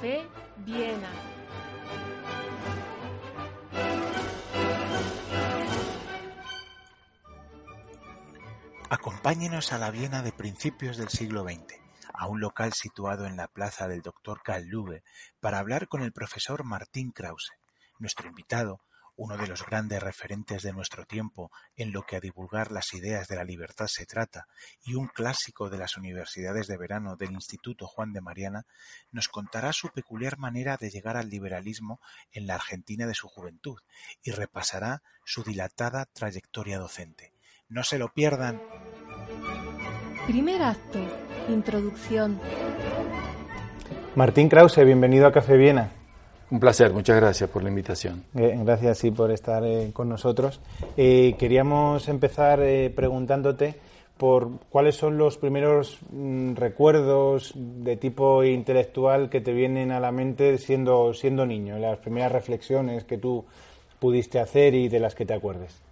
Viena. Acompáñenos a la Viena de principios del siglo XX, a un local situado en la plaza del Dr. Karl Lube, para hablar con el profesor Martín Krause. Nuestro invitado, uno de los grandes referentes de nuestro tiempo en lo que a divulgar las ideas de la libertad se trata, y un clásico de las universidades de verano del Instituto Juan de Mariana, nos contará su peculiar manera de llegar al liberalismo en la Argentina de su juventud y repasará su dilatada trayectoria docente. No se lo pierdan. Primer acto. Introducción. Martín Krause, bienvenido a Café Viena. Un placer, muchas gracias por la invitación. Eh, gracias sí por estar eh, con nosotros. Eh, queríamos empezar preguntándote por cuáles son los primeros mm, recuerdos de tipo intelectual que te vienen a la mente siendo, siendo niño, las primeras reflexiones que tú pudiste hacer y de las que te acuerdes.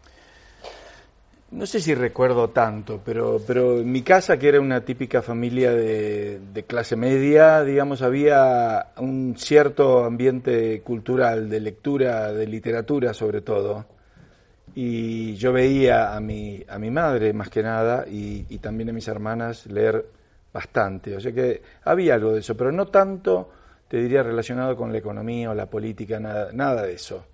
No sé si recuerdo tanto, pero, pero en mi casa, que era una típica familia de, clase media, digamos, había un cierto ambiente cultural, de lectura, de literatura sobre todo. Y yo veía a mi, a mi madre, más que nada, y, y también a mis hermanas leer bastante. O sea que había algo de eso, pero no tanto, te diría, relacionado con la economía o la política, nada, nada de eso.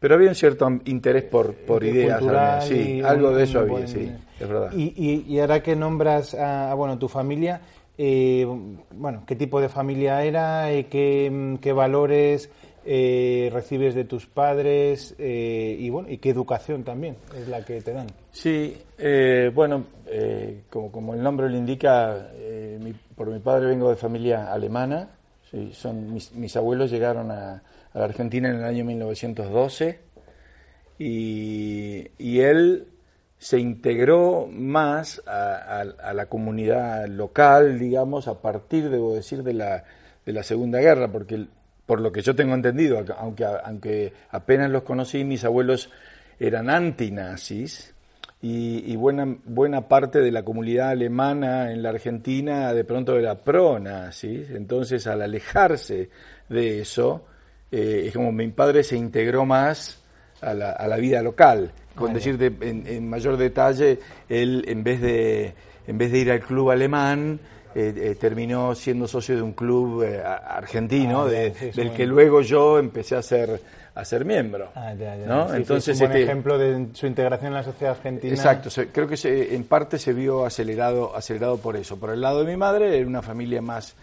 Pero había un cierto interés por, por ideas. Sí, algo de eso había, sí, es verdad. Y, y, ahora que nombras a, bueno, tu familia, eh, bueno, ¿qué tipo de familia era? Eh, ¿Qué, qué valores eh, recibes de tus padres? y, bueno, ¿y qué educación también es la que te dan? Sí, bueno, como, como el nombre lo indica, por mi padre vengo de familia alemana. Sí, son, mis, mis abuelos llegaron a a la Argentina en el año 1912 y, él se integró más a, la comunidad local, digamos, a partir, debo decir, de la, de la Segunda Guerra, porque por lo que yo tengo entendido, aunque, aunque apenas los conocí, mis abuelos eran antinazis y, y buena, buena parte de la comunidad alemana en la Argentina de pronto era pro-nazis, entonces al alejarse de eso, eh, es como mi padre se integró más a la, a la vida local. Con decirte en, mayor detalle, él en vez de, en vez de ir al club alemán, eh, eh, terminó siendo socio de un club argentino, ah, del que luego yo empecé a ser a ser miembro. Ah, ¿no? Entonces, es un este, ejemplo de su integración en la sociedad argentina. Exacto, creo que se, en parte se vio acelerado, acelerado por eso. Por el lado de mi madre, era una familia más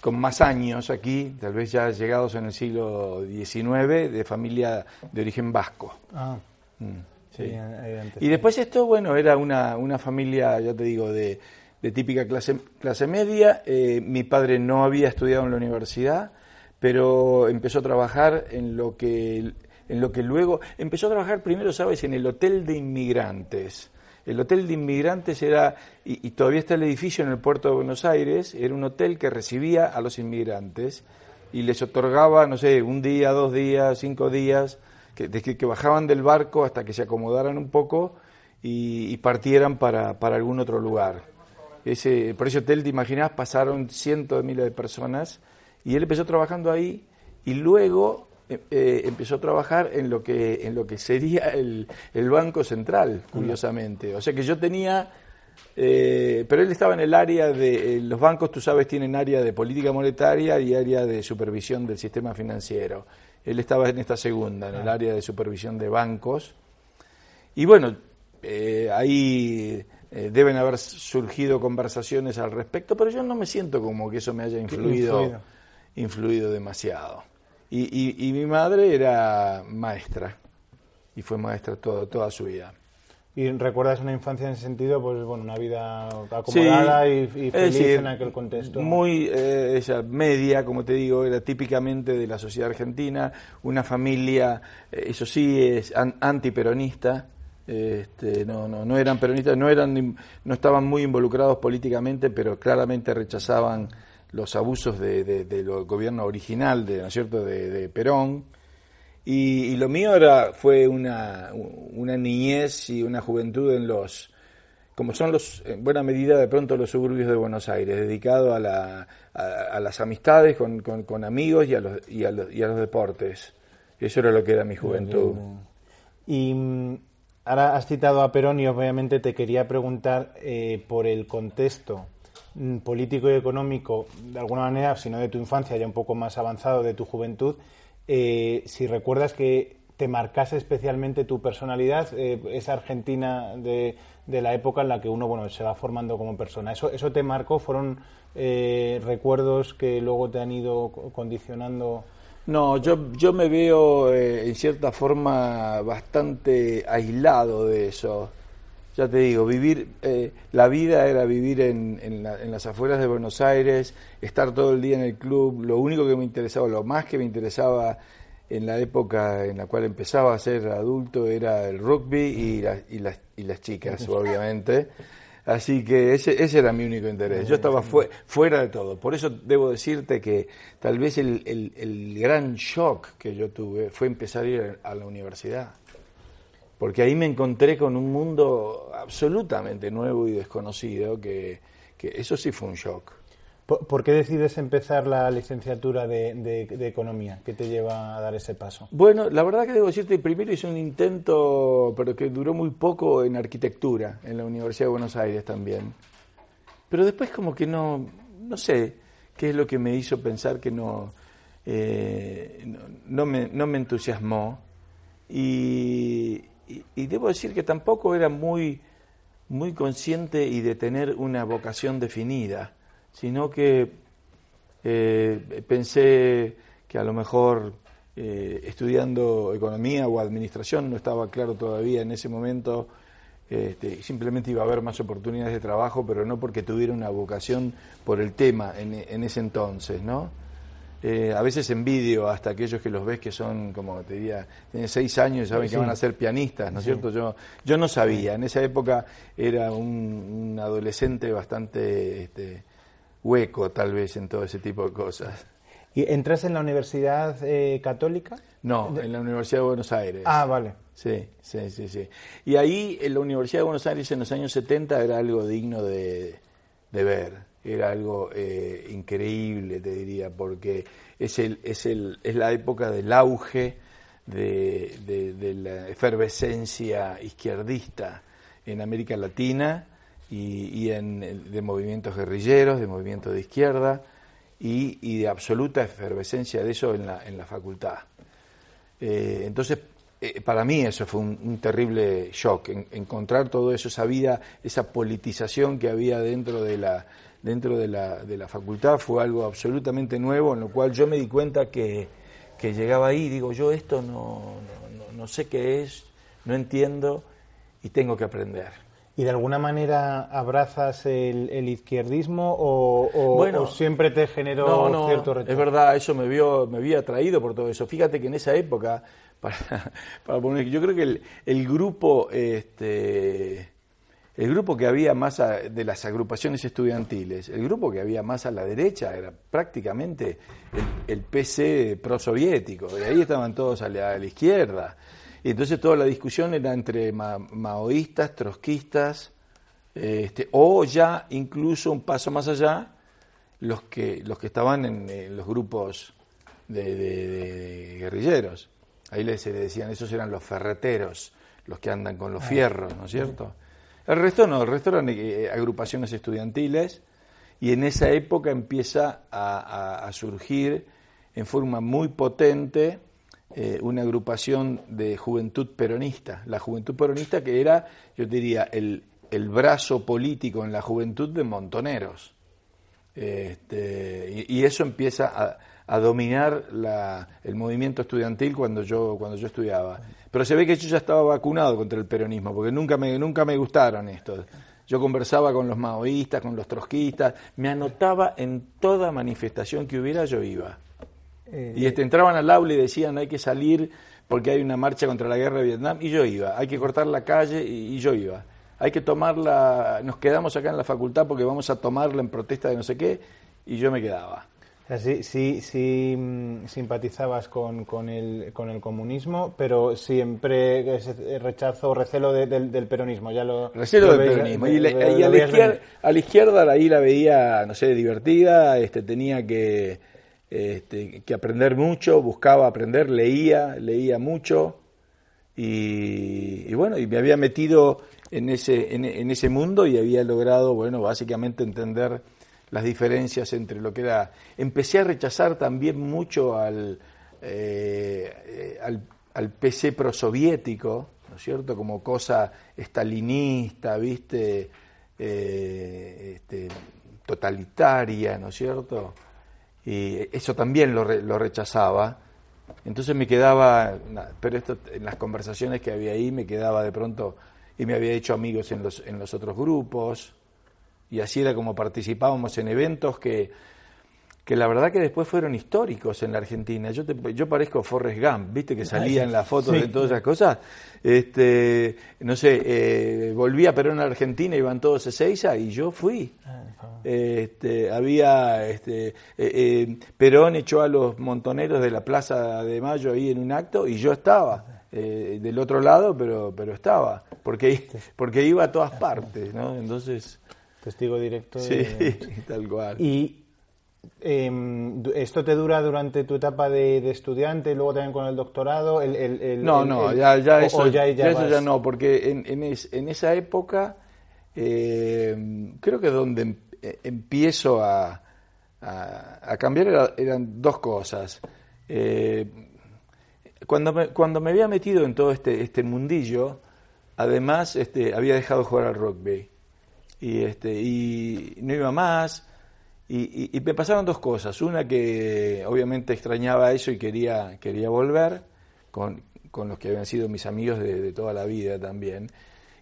con más años aquí, tal vez ya llegados en el siglo XIX, de familia de origen vasco. Ah. Mm, y después esto, bueno, era una, una familia, ya te digo, de, de típica clase, clase media. Eh, mi padre no había estudiado en la universidad, pero empezó a trabajar en lo que, en lo que luego, empezó a trabajar primero, sabes, en el hotel de inmigrantes. El hotel de inmigrantes era, y, todavía está el edificio en el puerto de Buenos Aires, era un hotel que recibía a los inmigrantes y les otorgaba, no sé, un día, dos días, cinco días, que, desde que bajaban del barco hasta que se acomodaran un poco y, partieran para, para, algún otro lugar. Ese, por ese hotel, te imaginas, pasaron cientos de miles de personas y él empezó trabajando ahí y luego eh, eh, empezó a trabajar en lo que, en lo que sería el, el Banco Central, curiosamente. O sea que yo tenía, eh, pero él estaba en el área de, los bancos, tú sabes, tienen área de política monetaria y área de supervisión del sistema financiero. Él estaba en esta segunda, en el ah. área de supervisión de bancos. Y bueno, ahí deben haber surgido conversaciones al respecto, pero yo no me siento como que eso me haya influido, influido demasiado. Y, y, mi madre era maestra y fue maestra todo, toda su vida. ¿Y recuerdas una infancia en ese sentido? Pues bueno, una vida acomodada y, feliz en aquel contexto. Muy eh, ella, media, como te digo, era típicamente de la sociedad argentina, una familia, eh, eso sí, es antiperonista. Este, no, no, no eran peronistas, no, eran, no estaban muy involucrados políticamente, pero claramente rechazaban los abusos de, del gobierno original, de, ¿no cierto?, de, Perón. Y, lo mío era, fue una, una niñez y una juventud en los como son los, en buena medida de pronto los suburbios de Buenos Aires, dedicado a, la, a, las amistades con, con, amigos y a, los, y, a los, y a los deportes. Eso era lo que era mi juventud. Y mm, ahora has citado a Perón y obviamente te quería preguntar eh, por el contexto político y económico, de alguna manera, si no de tu infancia, ya un poco más avanzado, de tu juventud, eh, si recuerdas que te marcase especialmente tu personalidad, eh, esa Argentina de, de, la época en la que uno bueno se va formando como persona. ¿Eso, eso te marcó? ¿Fueron eh, recuerdos que luego te han ido condicionando? No, yo, yo me veo eh, en cierta forma bastante aislado de eso. Ya te digo, vivir, la vida era vivir en, en, en, las afueras de Buenos Aires, estar todo el día en el club, lo único que me interesaba, lo más que me interesaba en la época en la cual empezaba a ser adulto era el rugby y, y, las, y las chicas, obviamente. Así que ese, ese era mi único interés. Yo estaba fuera de todo. Por eso debo decirte que tal vez el, el, el, gran shock que yo tuve fue empezar a ir a la universidad. Porque ahí me encontré con un mundo absolutamente nuevo y desconocido, que, que eso sí fue un shock. ¿Por qué decides empezar la licenciatura de, Economía? ¿Qué te lleva a dar ese paso? Bueno, la verdad que debo decirte, primero hice un intento, pero que duró muy poco en arquitectura, en la Universidad de Buenos Aires también. Pero después como que no, no sé qué es lo que me hizo pensar que no, eh, no, me, no, me, entusiasmó. Y, y, debo decir que tampoco era muy, muy consciente y de tener una vocación definida sino que eh, pensé que a lo mejor eh, estudiando economía o administración no estaba claro todavía en ese momento, este, simplemente iba a haber más oportunidades de trabajo, pero no porque tuviera una vocación por el tema en, ese entonces, ¿no? Eh, a veces envidio hasta aquellos que los ves que son, como te diría, tienen seis años y saben que van a ser pianistas, ¿no es cierto? Yo, yo no sabía, en esa época era un, un adolescente bastante este, hueco tal vez en todo ese tipo de cosas. ¿Y entras en la Universidad eh, Católica? No, en la Universidad de Buenos Aires. Ah, vale. Sí, sí, sí, sí. Y ahí en la Universidad de Buenos Aires en los años 70 era algo digno de, ver, era algo eh, increíble, te diría, porque es, el, es, el, es la época del auge de, de la efervescencia izquierdista en América Latina y, en, de movimientos guerrilleros, de movimientos de izquierda y, de absoluta efervescencia de eso en la, en la facultad. Eh, entonces, eh, para mí eso fue un, terrible shock, encontrar todo eso, esa vida, esa politización que había dentro de la dentro de la, de la facultad fue algo absolutamente nuevo, en lo cual yo me di cuenta que, que llegaba ahí digo, yo esto no, no, no sé qué es, no entiendo y tengo que aprender. ¿Y de alguna manera abrazas el, izquierdismo o, siempre te generó cierto rechazo? Es verdad, eso me vio, me había atraído por todo eso. Fíjate que en esa época, para, para poner, yo creo que el, el grupo, este, el grupo que había más de las agrupaciones estudiantiles, el grupo que había más a la derecha era prácticamente el, el PC prosoviético, de ahí estaban todos a la izquierda. Y entonces toda la discusión era entre maoístas, trotskistas, este, o ya incluso un paso más allá, los que, los que estaban en, los grupos de, guerrilleros. Ahí les, se decían, esos eran los ferreteros, los que andan con los ah. fierros, ¿no es cierto? El resto no, el resto eran eh, agrupaciones estudiantiles y en esa época empieza a surgir en forma muy potente eh, una agrupación de juventud peronista. La juventud peronista que era, yo diría, el, el brazo político en la juventud de Montoneros. Este, y, eso empieza a, a dominar la, el movimiento estudiantil cuando yo, cuando yo estudiaba. Pero se ve que yo ya estaba vacunado contra el peronismo, porque nunca me, nunca me gustaron estos. Yo conversaba con los maoístas, con los trotskistas, me anotaba en toda manifestación que hubiera, yo iba. Eh, y este, entraban al aula y decían hay que salir porque hay una marcha contra la guerra de Vietnam y yo iba, hay que cortar la calle y, yo iba, hay que tomarla, nos quedamos acá en la facultad porque vamos a tomarla en protesta de no sé qué y yo me quedaba. Sí, sí, sí mm, simpatizabas con, con, el, con el comunismo, pero siempre ese rechazo o recelo del, peronismo. Ya lo, recelo del peronismo. y, a, la izquierda, a, la izquierda, ahí la veía, no sé, divertida, este, tenía que, este, que aprender mucho, buscaba aprender, leía, leía mucho. Y, bueno, y me había metido en ese, en, en ese mundo y había logrado, bueno, básicamente entender las diferencias entre lo que era... Empecé a rechazar también mucho al, eh, al, al, PC prosoviético, ¿no es cierto? Como cosa estalinista, ¿viste? Eh, este, totalitaria, ¿no es cierto? Y eso también lo, lo rechazaba. Entonces me quedaba, pero esto en las conversaciones que había ahí me quedaba de pronto, y me había hecho amigos en los, en los otros grupos, y así era como participábamos en eventos que, que la verdad que después fueron históricos en la Argentina. Yo, yo parezco Forrest Gump, viste que salía en las fotos de todas esas cosas. Este, no sé, eh, volví a Perón a Argentina, iban todos a Ezeiza y yo fui. Ah, este, había este, eh, eh, Perón echó a los montoneros de la Plaza de Mayo ahí en un acto y yo estaba. del otro lado, pero, pero estaba, porque, porque iba a todas partes, ¿no? Entonces, Testigo directo. Sí, tal cual. Y em, esto te dura durante tu etapa de, estudiante, luego también con el doctorado. El, no, no, ya, ya, eso, ya, eso ya no, porque en, en, esa época em, creo que donde em, eh, empiezo a, a, cambiar eran dos cosas. Eh, cuando, me, cuando me había metido en todo este, este mundillo, además este, había dejado de jugar al rugby y, este, y no iba más. Y, y, me pasaron dos cosas. Una que obviamente extrañaba eso y quería, quería volver con, con los que habían sido mis amigos de, toda la vida también.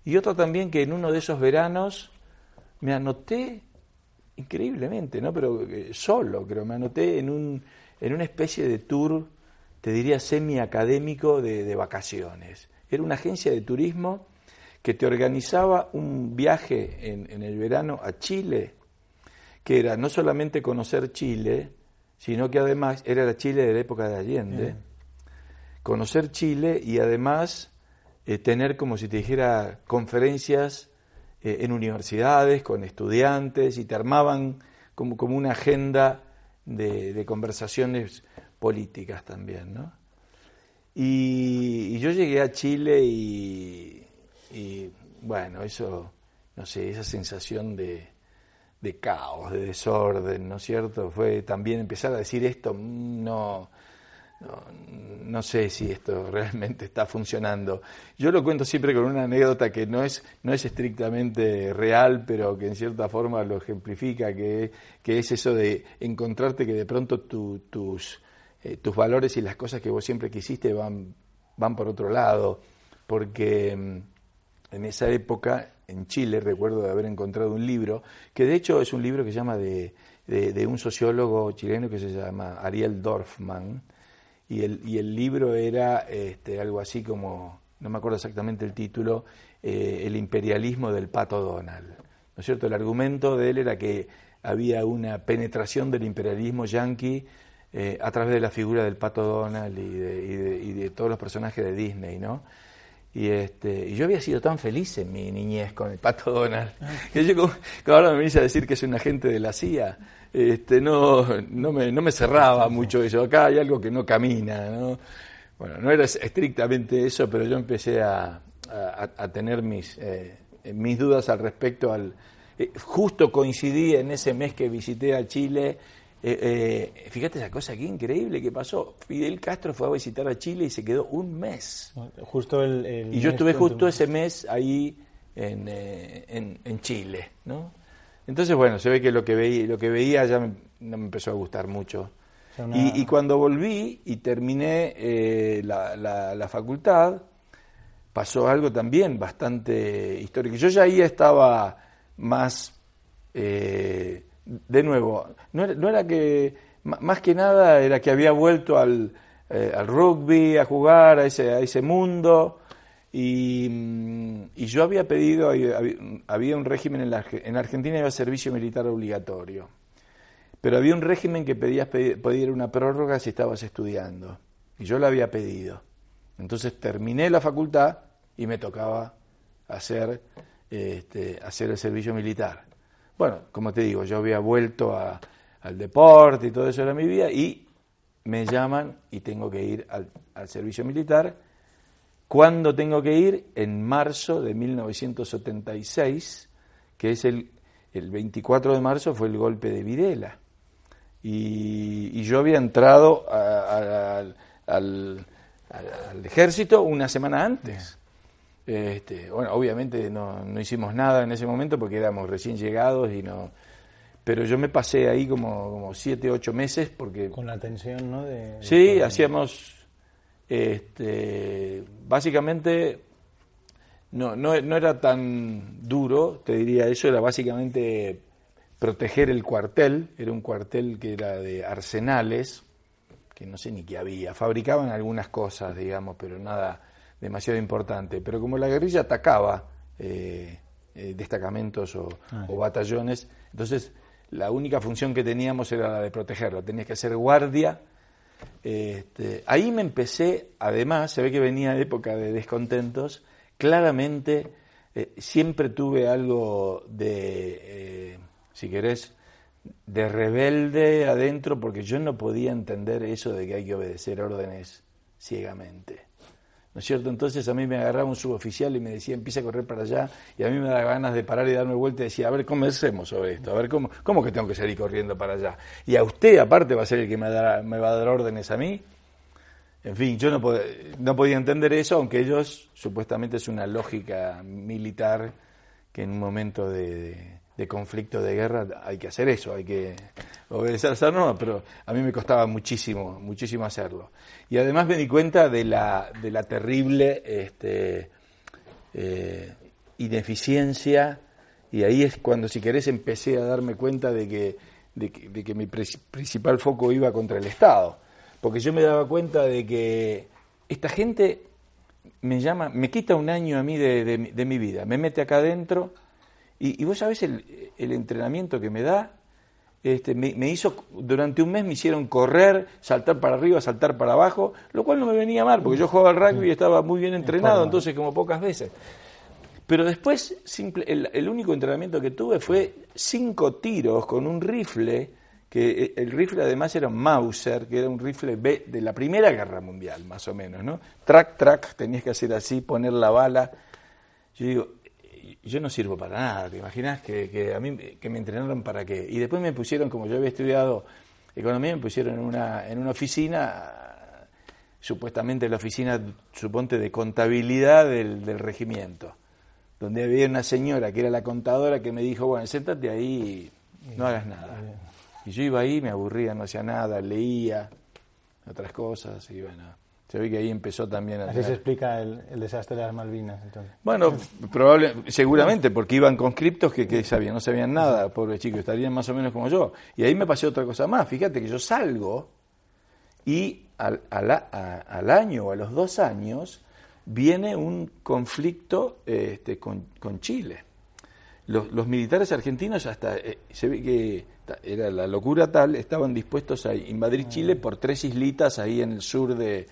Y otra también que en uno de esos veranos me anoté increíblemente, ¿no? Pero eh, solo, creo, me anoté en, un, en una especie de tour, te diría semi-académico de, de vacaciones. Era una agencia de turismo que te organizaba un viaje en, el verano a Chile, que era no solamente conocer Chile, sino que además era la Chile de la época de Allende, conocer Chile y además eh, tener, como si te dijera, conferencias eh, en universidades con estudiantes y te armaban como, como una agenda de, conversaciones políticas también, ¿no? y, yo llegué a Chile y, y bueno, eso, no sé, esa sensación de, de caos, de desorden, ¿no es cierto? Fue también empezar a decir esto, mm, no, no, no, sé si esto realmente está funcionando. Yo lo cuento siempre con una anécdota que no es, no es estrictamente real, pero que en cierta forma lo ejemplifica, que, que es eso de encontrarte que de pronto tus, eh, tus valores y las cosas que vos siempre quisiste van, van por otro lado, porque mm, en esa época, en Chile, recuerdo de haber encontrado un libro, que de hecho es un libro que se llama de, de, un sociólogo chileno que se llama Ariel Dorfman, y el, y el libro era este, algo así como, no me acuerdo exactamente el título, eh, El imperialismo del pato Donald. ¿No es cierto? El argumento de él era que había una penetración del imperialismo yanqui eh, a través de la figura del pato Donald y de, todos los personajes de Disney, ¿no? Y, este, y yo había sido tan feliz en mi niñez con el pato Donald, que yo ahora me venís a decir que es un agente de la CIA, este, no, no, me, no me cerraba mucho eso. Acá hay algo que no camina. ¿no? Bueno, no era estrictamente eso, pero yo empecé a, a, tener mis, eh, mis dudas al respecto al... Eh, justo coincidí en ese mes que visité a Chile eh, eh, fíjate esa cosa aquí increíble que pasó. Fidel Castro fue a visitar a Chile y se quedó un mes. Justo el, y yo estuve justo ese mes ahí en, eh, en, Chile, ¿no? Entonces, bueno, se ve que lo que veía, lo que veía ya no me empezó a gustar mucho. y, cuando volví y terminé eh, la, la, facultad, pasó algo también bastante histórico. Yo ya ahí estaba más de nuevo, no era, que, más que nada era que había vuelto al, eh, al rugby, a jugar a ese, a ese mundo, y, mm, y yo había pedido, había, un régimen en, la, en Argentina, iba servicio militar obligatorio. pero había un régimen que pedías pedir una prórroga si estabas estudiando. Y yo la había pedido. Entonces terminé la facultad y me tocaba hacer, este, hacer el servicio militar. Bueno, como te digo, yo había vuelto al deporte y todo eso era mi vida y me llaman y tengo que ir al, al servicio militar. ¿Cuándo tengo que ir? En marzo de 1976, que es el, el 24 de marzo fue el golpe de Videla. Y, yo había entrado al, al, ejército una semana antes. Este, bueno, obviamente no, no, hicimos nada en ese momento porque éramos recién llegados y no. Pero yo me pasé ahí como, como siete, ocho meses porque. Con la tensión, ¿no? De, sí, hacíamos. Este, básicamente no, no, no era tan duro, te diría eso, era básicamente proteger el cuartel, era un cuartel que era de arsenales, que no sé ni qué había, fabricaban algunas cosas, digamos, pero nada demasiado importante. Pero como la guerrilla atacaba eh, eh, destacamentos o, ah, o, batallones, entonces la única función que teníamos era la de protegerlo, tenías que hacer guardia. Este, ahí me empecé, además, se ve que venía época de descontentos, claramente eh, siempre tuve algo de si querés, de rebelde adentro, porque yo no podía entender eso de que hay que obedecer órdenes ciegamente. ¿No es cierto? Entonces a mí me agarraba un suboficial y me decía, empieza a correr para allá, y a mí me daba ganas de parar y darme vuelta y decía, a ver, ¿cómo hacemos sobre esto? A ver, ¿cómo, cómo que tengo que salir corriendo para allá? Y a usted, aparte, va a ser el que me, me va a dar órdenes a mí. En fin, yo no, no podía entender eso, aunque ellos, supuestamente es una lógica militar que en un momento de conflicto, de guerra, hay que hacer eso, hay que obedecer esa pero a mí me costaba muchísimo, muchísimo hacerlo. Y además me di cuenta de la, de la terrible este, eh, ineficiencia, y ahí es cuando, si querés, empecé a darme cuenta de que, de que, mi principal foco iba contra el Estado, porque yo me daba cuenta de que esta gente me llama, me quita un año a mí de, de mi vida, me mete acá adentro, y, vos sabés el, entrenamiento que me da, este, me, hizo, durante un mes me hicieron correr, saltar para arriba, saltar para abajo, lo cual no me venía mal, porque yo jugaba al rugby y estaba muy bien entrenado, entonces como pocas veces. Pero después, simple, el, único entrenamiento que tuve fue cinco tiros con un rifle, que eh, el rifle además era un Mauser, que era un rifle B de la Primera Guerra Mundial, más o menos, ¿no? Track, track, tenías que hacer así, poner la bala. Yo digo, yo no sirvo para nada, ¿te imaginas? Que, a mí que me entrenaron para qué? Y después me pusieron, como yo había estudiado economía, me pusieron en una, en una oficina, supuestamente la oficina, suponte, de contabilidad del, del regimiento, donde había una señora que era la contadora que me dijo, bueno, siéntate ahí y no hagas nada. Y yo iba ahí, me aburría, no hacía nada, leía otras cosas y bueno se ve que ahí empezó también a... Así se explica el, desastre de las Malvinas. Entonces. Bueno, probable, seguramente, porque iban conscriptos que, que sabían, no sabían nada, pobres chicos, estarían más o menos como yo. Y ahí me pasó otra cosa más. Fíjate que yo salgo y al, al, año o a los dos años viene un conflicto este, con, con Chile. Los, los, militares argentinos hasta, eh, se ve que era la locura tal, estaban dispuestos a invadir Chile por tres islitas ahí en el sur de,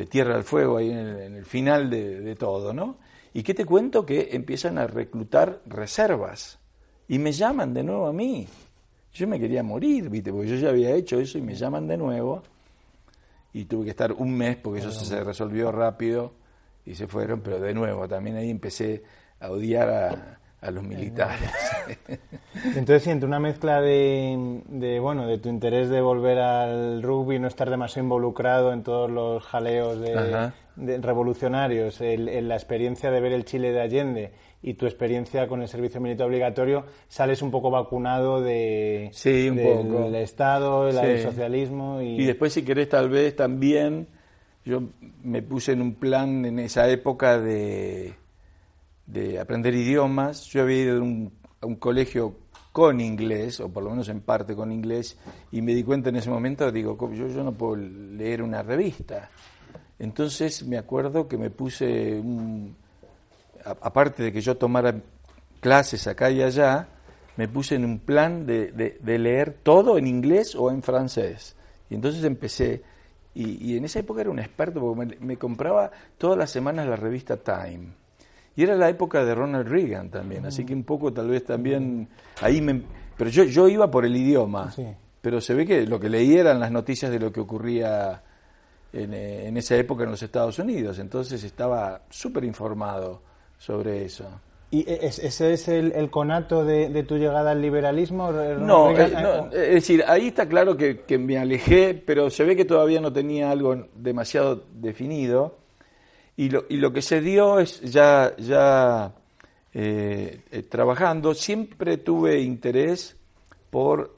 de Tierra del Fuego, ahí en el, final de, todo, ¿no? ¿Y qué te cuento? Que empiezan a reclutar reservas y me llaman de nuevo a mí. Yo me quería morir, ¿viste? Porque yo ya había hecho eso y me llaman de nuevo. Y tuve que estar un mes porque eso se resolvió rápido y se fueron, pero de nuevo también ahí empecé a odiar a, a los militares. Entonces siento una mezcla de, de, bueno, de tu interés de volver al rugby, no estar demasiado involucrado en todos los jaleos de, revolucionarios, en la experiencia de ver el Chile de Allende y tu experiencia con el servicio militar obligatorio, sales un poco vacunado de, sí, un del Estado, del socialismo. Y... y después, si querés, tal vez también, yo me puse en un plan en esa época de de aprender idiomas. Yo había ido a un, colegio con inglés, o por lo menos en parte con inglés, y me di cuenta en ese momento, digo, yo, yo no puedo leer una revista. Entonces me acuerdo que me puse, aparte de que yo tomara clases acá y allá, me puse en un plan de, de, leer todo en inglés o en francés. Y entonces empecé, y, en esa época era un experto porque me, compraba todas las semanas la revista Time. Y era la época de Ronald Reagan también, así que un poco tal vez también ahí me... Pero yo, yo iba por el idioma, pero se ve que lo que leí eran las noticias de lo que ocurría en, eh, en esa época en los Estados Unidos, entonces estaba súper informado sobre eso. ¿Y ese es el, conato de, tu llegada al liberalismo? No, eh, es decir, ahí está claro que, me alejé, pero se ve que todavía no tenía algo demasiado definido. Y lo, y lo que se dio es ya, ya eh, eh, trabajando, siempre tuve interés por,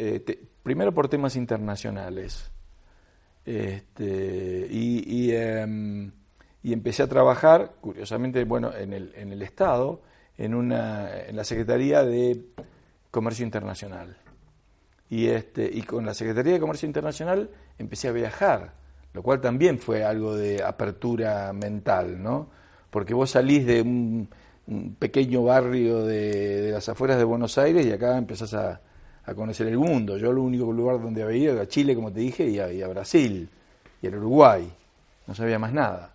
primero por temas internacionales. Este, y, y, em, y, empecé a trabajar, curiosamente, bueno, en el, en el Estado en, una, en la Secretaría de Comercio Internacional. Y, este, y con la Secretaría de Comercio Internacional empecé a viajar, lo cual también fue algo de apertura mental, ¿no? Porque vos salís de un, pequeño barrio de, las afueras de Buenos Aires y acá empezás a, conocer el mundo. Yo lo único lugar donde había ido era Chile, como te dije, y a, y a Brasil, y al Uruguay. No sabía más nada.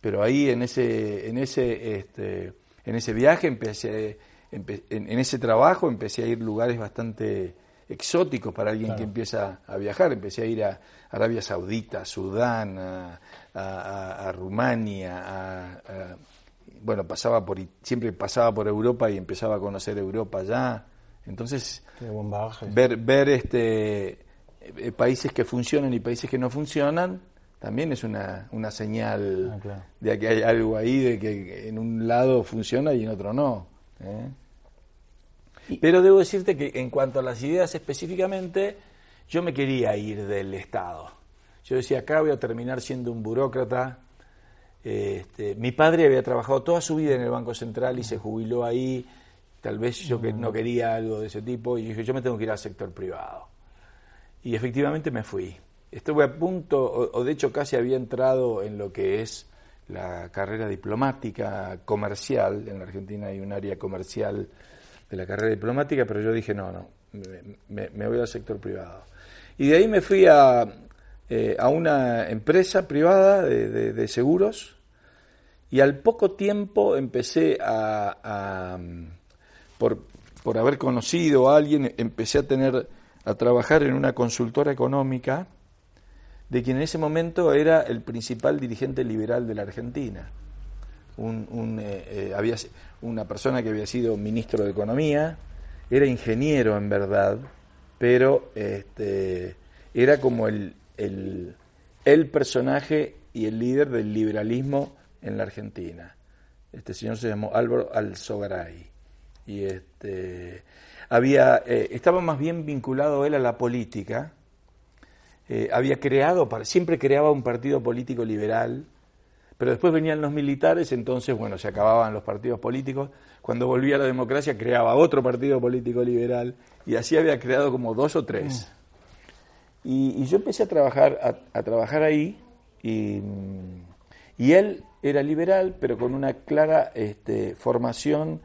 Pero ahí en ese, en ese este, en ese viaje, empecé, en, ese trabajo, empecé a ir a lugares bastante exóticos para alguien que empieza a viajar. Empecé a ir a Arabia Saudita, a Sudán, a, Rumania, a, bueno, pasaba por, siempre pasaba por Europa y empezaba a conocer Europa ya. Entonces, ver, ver este, eh, países que funcionan y países que no funcionan, también es una, una señal ah, de que hay algo ahí, de que en un lado funciona y en otro no. ¿eh? Pero debo decirte que en cuanto a las ideas específicamente, yo me quería ir del Estado. Yo decía, acá voy a terminar siendo un burócrata. Este, mi padre había trabajado toda su vida en el Banco Central y se jubiló ahí. Tal vez yo que no quería algo de ese tipo y dije, yo me tengo que ir al sector privado. Y efectivamente me fui. Estuve a punto, o, de hecho casi había entrado en lo que es la carrera diplomática comercial. En la Argentina hay un área comercial de la carrera diplomática, pero yo dije, no, no, me, voy al sector privado. Y de ahí me fui a, eh, a una empresa privada de, seguros y al poco tiempo empecé a, por, por haber conocido a alguien, empecé a tener, a trabajar en una consultora económica de quien en ese momento era el principal dirigente liberal de la Argentina. Un, eh, eh, había, una persona que había sido ministro de Economía, era ingeniero en verdad, pero este, era como el, el, el personaje y el líder del liberalismo en la Argentina. Este señor se llamó Álvaro Alzogaray. Y este, había, eh, estaba más bien vinculado él a la política, eh, había creado, siempre creaba un partido político liberal, pero después venían los militares, entonces, bueno, se acababan los partidos políticos. Cuando volvía la democracia, creaba otro partido político liberal, y así había creado como dos o tres. Mm. Y, yo empecé a trabajar, a, trabajar ahí, y, él era liberal, pero con una clara este, formación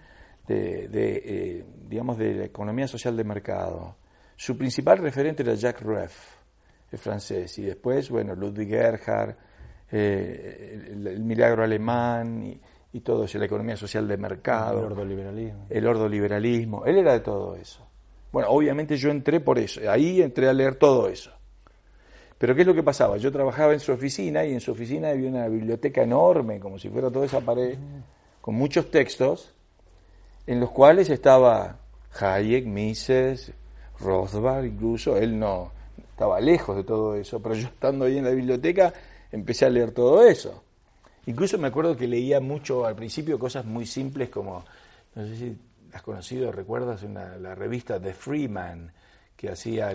de, eh, digamos, de la economía social de mercado. Su principal referente era Jacques Rueff el francés. Y después, bueno, Ludwig Erhard, eh, el, milagro alemán y, todo eso, la economía social de mercado. El ordoliberalismo. El ordoliberalismo. Él era de todo eso. Bueno, obviamente yo entré por eso. Ahí entré a leer todo eso. Pero ¿qué es lo que pasaba? Yo trabajaba en su oficina y en su oficina había una biblioteca enorme, como si fuera toda esa pared, con muchos textos, en los cuales estaba Hayek, Mises, Rothbard, incluso. Él no, estaba lejos de todo eso, pero yo estando ahí en la biblioteca empecé a leer todo eso. Incluso me acuerdo que leía mucho al principio cosas muy simples como, no sé si has conocido, recuerdas, una, la revista The Freeman que hacía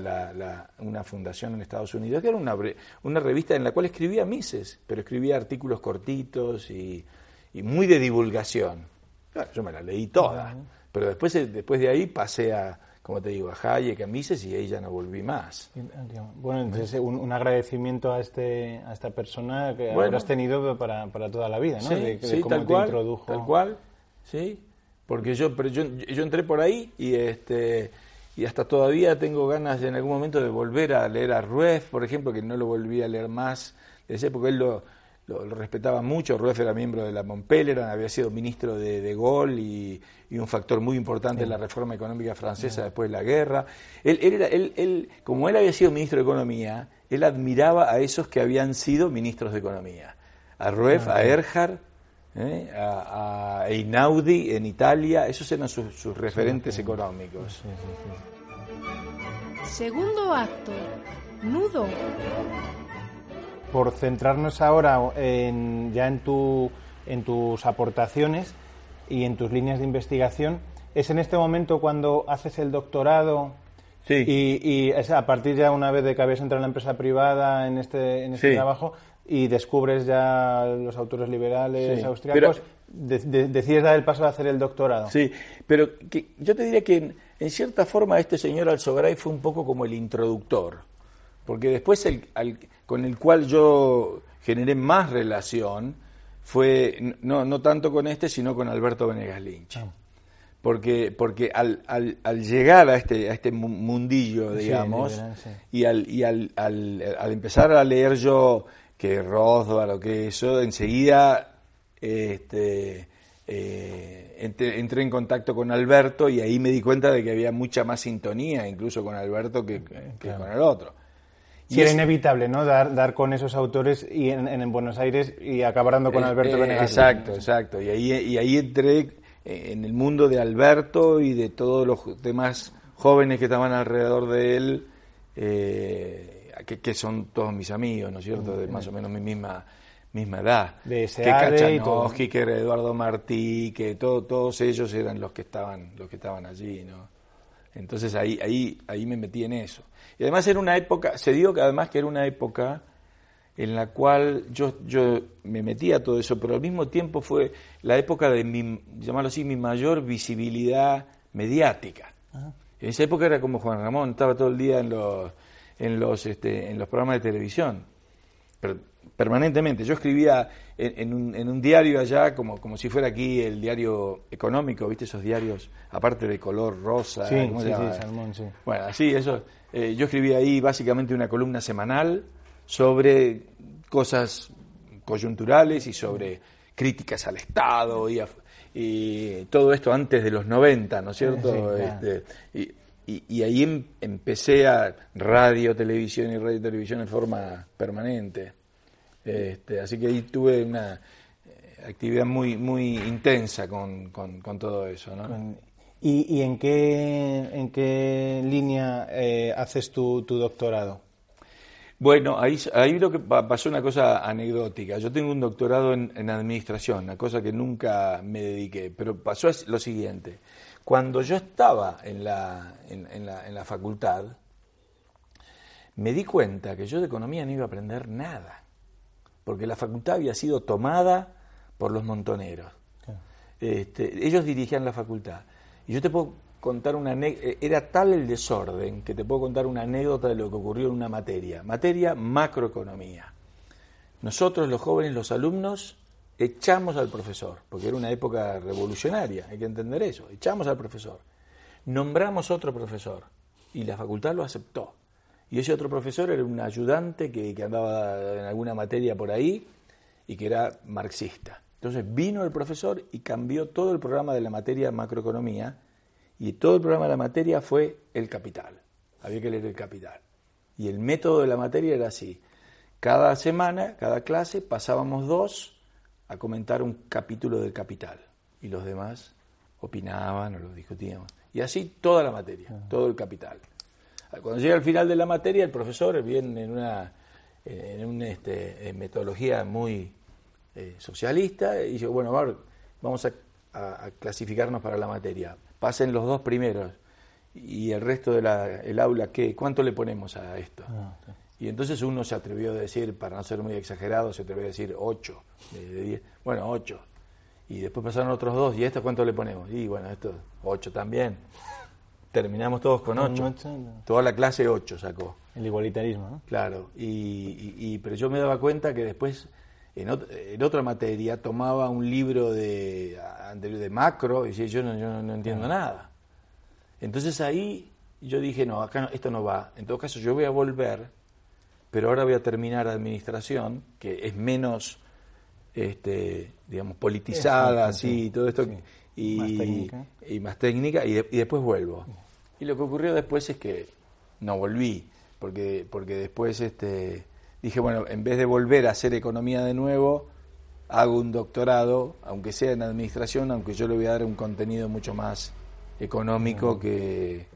una fundación en Estados Unidos, que era una, una revista en la cual escribía Mises, pero escribía artículos cortitos y, muy de divulgación. yo me la leí toda, pero después, después de ahí pasé a, como te digo, a Hayek, a Mises y ahí ya no volví más. Bueno, entonces un, agradecimiento a este a esta persona que habrás tenido para, para, toda la vida, ¿no? Sí, tal cual, introdujo. Tal cual, sí. Porque yo, pero yo, yo entré por ahí y este y hasta todavía tengo ganas de, en algún momento de volver a leer a Ruef, por ejemplo, que no lo volví a leer más desde porque él lo, lo, respetaba mucho. Ruef era miembro de la Montpellier, había sido ministro de, de Gaulle y, un factor muy importante en la reforma económica francesa después de la guerra. Él, él, era, él, él, como él había sido ministro de Economía, él admiraba a esos que habían sido ministros de Economía. A Ruef, a Erhard, ¿eh? a, Einaudi en Italia, esos eran sus, referentes económicos. Segundo acto, nudo. Por centrarnos ahora en, ya en, tu, en tus aportaciones y en tus líneas de investigación, ¿es en este momento cuando haces el doctorado Sí. Y, es a partir ya una vez de que habías entrado en la empresa privada en este, en este trabajo, y descubres ya los autores liberales austriacos, decides dar el paso de hacer el doctorado. Sí, pero yo te diría que en, cierta forma este señor Alzogray fue un poco como el introductor, porque después el, con el cual yo generé más relación fue no, no tanto con este, sino con Alberto Venegas Lynch. Ah. Porque, porque al, al, al, llegar a este, a este mundillo, digamos, y, al, y al, al empezar a leer yo que Rothbard o que eso, enseguida este, eh, entré, en contacto con Alberto y ahí me di cuenta de que había mucha más sintonía incluso con Alberto que, con el otro. Y era inevitable, ¿no? Dar, dar con esos autores y en, en Buenos Aires y acabar dando con eh, Alberto eh, Exacto, exacto. Y ahí, y ahí entré en el mundo de Alberto y de todos los demás jóvenes que estaban alrededor de él. Eh, que, son todos mis amigos, ¿no es cierto?, de más o menos mi misma misma edad. De que Kachanowski, que era Eduardo Martí, que todo, todos ellos eran los que estaban los que estaban allí, ¿no? Entonces ahí ahí ahí me metí en eso. Y además era una época, se dio que además que era una época en la cual yo, yo me metí a todo eso, pero al mismo tiempo fue la época de mi, llamarlo así, mi mayor visibilidad mediática. En esa época era como Juan Ramón, estaba todo el día en los en los, este, en los programas de televisión. Pero, permanentemente. Yo escribía en, un, en, un, diario allá, como, como si fuera aquí el diario económico, ¿viste? Esos diarios, aparte de color rosa. Sí, sí, sí, Salmón, sí. Bueno, así, eso. Eh, yo escribía ahí básicamente una columna semanal sobre cosas coyunturales y sobre críticas al Estado y, y todo esto antes de los 90, ¿no es cierto? este, y, y, ahí em, empecé a radio, televisión y radio y televisión en forma permanente. Este, así que ahí tuve una eh, actividad muy muy intensa con, con, todo eso. ¿no? ¿Y, en, qué, en qué línea eh, haces tu, tu, doctorado? Bueno, ahí, ahí lo que pasó una cosa anecdótica. Yo tengo un doctorado en, en administración, una cosa que nunca me dediqué, pero pasó lo siguiente. Cuando yo estaba en la, en, la, en la facultad, me di cuenta que yo de economía no iba a aprender nada, porque la facultad había sido tomada por los montoneros. Este, ellos dirigían la facultad. Y yo te puedo contar una era tal el desorden que te puedo contar una anécdota de lo que ocurrió en una materia, materia macroeconomía. Nosotros los jóvenes, los alumnos, echamos al profesor, porque era una época revolucionaria, hay que entender eso, echamos al profesor, nombramos otro profesor y la facultad lo aceptó. Y ese otro profesor era un ayudante que, andaba en alguna materia por ahí y que era marxista. Entonces vino el profesor y cambió todo el programa de la materia macroeconomía y todo el programa de la materia fue el capital. Había que leer el capital. Y el método de la materia era así. Cada semana, cada clase, pasábamos dos a comentar un capítulo del Capital y los demás opinaban o lo discutíamos. Y así toda la materia, todo el Capital. Cuando llega al final de la materia, el profesor viene en una, en una este, metodología muy eh, socialista y dice, bueno, vamos a, clasificarnos para la materia. Pasen los dos primeros y el resto del aula, ¿qué? ¿cuánto le ponemos a esto? Ah, y entonces uno se atrevió a decir, para no ser muy exagerado, se atrevió a decir 8 de 10. Bueno, 8. Y después pasaron otros dos. ¿Y esto cuánto le ponemos? Y bueno, esto 8 también. Terminamos todos con 8. Toda la clase 8 sacó. El igualitarismo, ¿no? Claro. Y, pero yo me daba cuenta que después en, otra materia tomaba un libro de, anterior de macro y decía, yo no, yo no, entiendo nada. Entonces ahí yo dije, no, acá esto no va. En todo caso, yo voy a volver, pero ahora voy a terminar administración, que es menos, este, digamos, politizada, así, y todo esto, y, más técnica, y, más técnica y, después vuelvo. Y lo que ocurrió después es que no volví, porque, porque después este, dije, bueno, en vez de volver a hacer economía de nuevo, hago un doctorado, aunque sea en administración, aunque yo le voy a dar un contenido mucho más económico que,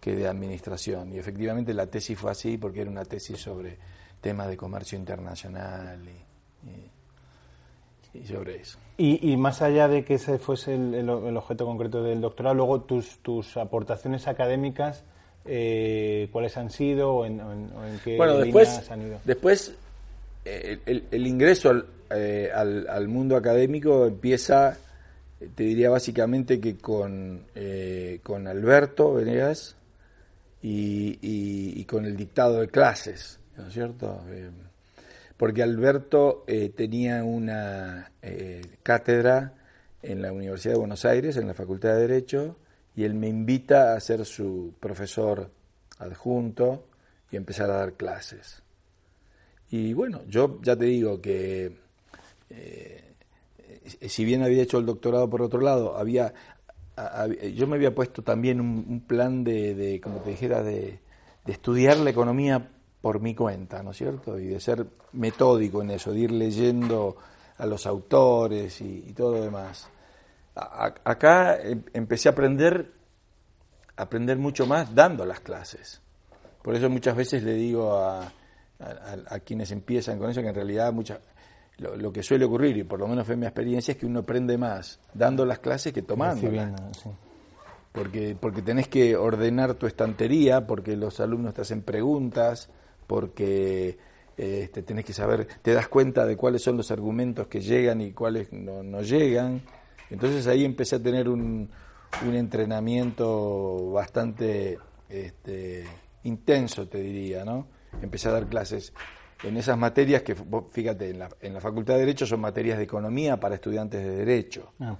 que de administración. Y efectivamente la tesis fue así porque era una tesis sobre temas de comercio internacional y, sobre eso. Y, más allá de que ese fuese el, objeto concreto del doctorado, luego tus, tus aportaciones académicas eh, cuáles han sido o en, qué bueno, después, han ido. Después, eh, el, ingreso eh, al, mundo académico empieza, te diría básicamente que con, con Alberto Venegas y, con el dictado de clases, ¿no es cierto? Porque Alberto tenía una cátedra en la Universidad de Buenos Aires, en la Facultad de Derecho, y él me invita a ser su profesor adjunto y empezar a dar clases. Y bueno, yo ya te digo que eh, si bien había hecho el doctorado por otro lado, había, yo me había puesto también un, plan de, como te dijera, de, estudiar la economía por mi cuenta, ¿no es cierto? Y de ser metódico en eso, de ir leyendo a los autores y todo lo demás acá em, empecé a aprender, aprender mucho más dando las clases. Por eso muchas veces le digo a, quienes empiezan con eso que en realidad mucha, lo, que suele ocurrir, y por lo menos fue mi experiencia, es que uno aprende más dando las clases que tomando. Porque, porque tenés que ordenar tu estantería, porque los alumnos te hacen preguntas, porque este, tenés que saber, te das cuenta de cuáles son los argumentos que llegan y cuáles no, no llegan. Entonces ahí empecé a tener un, entrenamiento bastante este, intenso, te diría, ¿no? Empecé a dar clases en esas materias que, fíjate, en la, en la Facultad de Derecho son materias de economía para estudiantes de Derecho. Ah.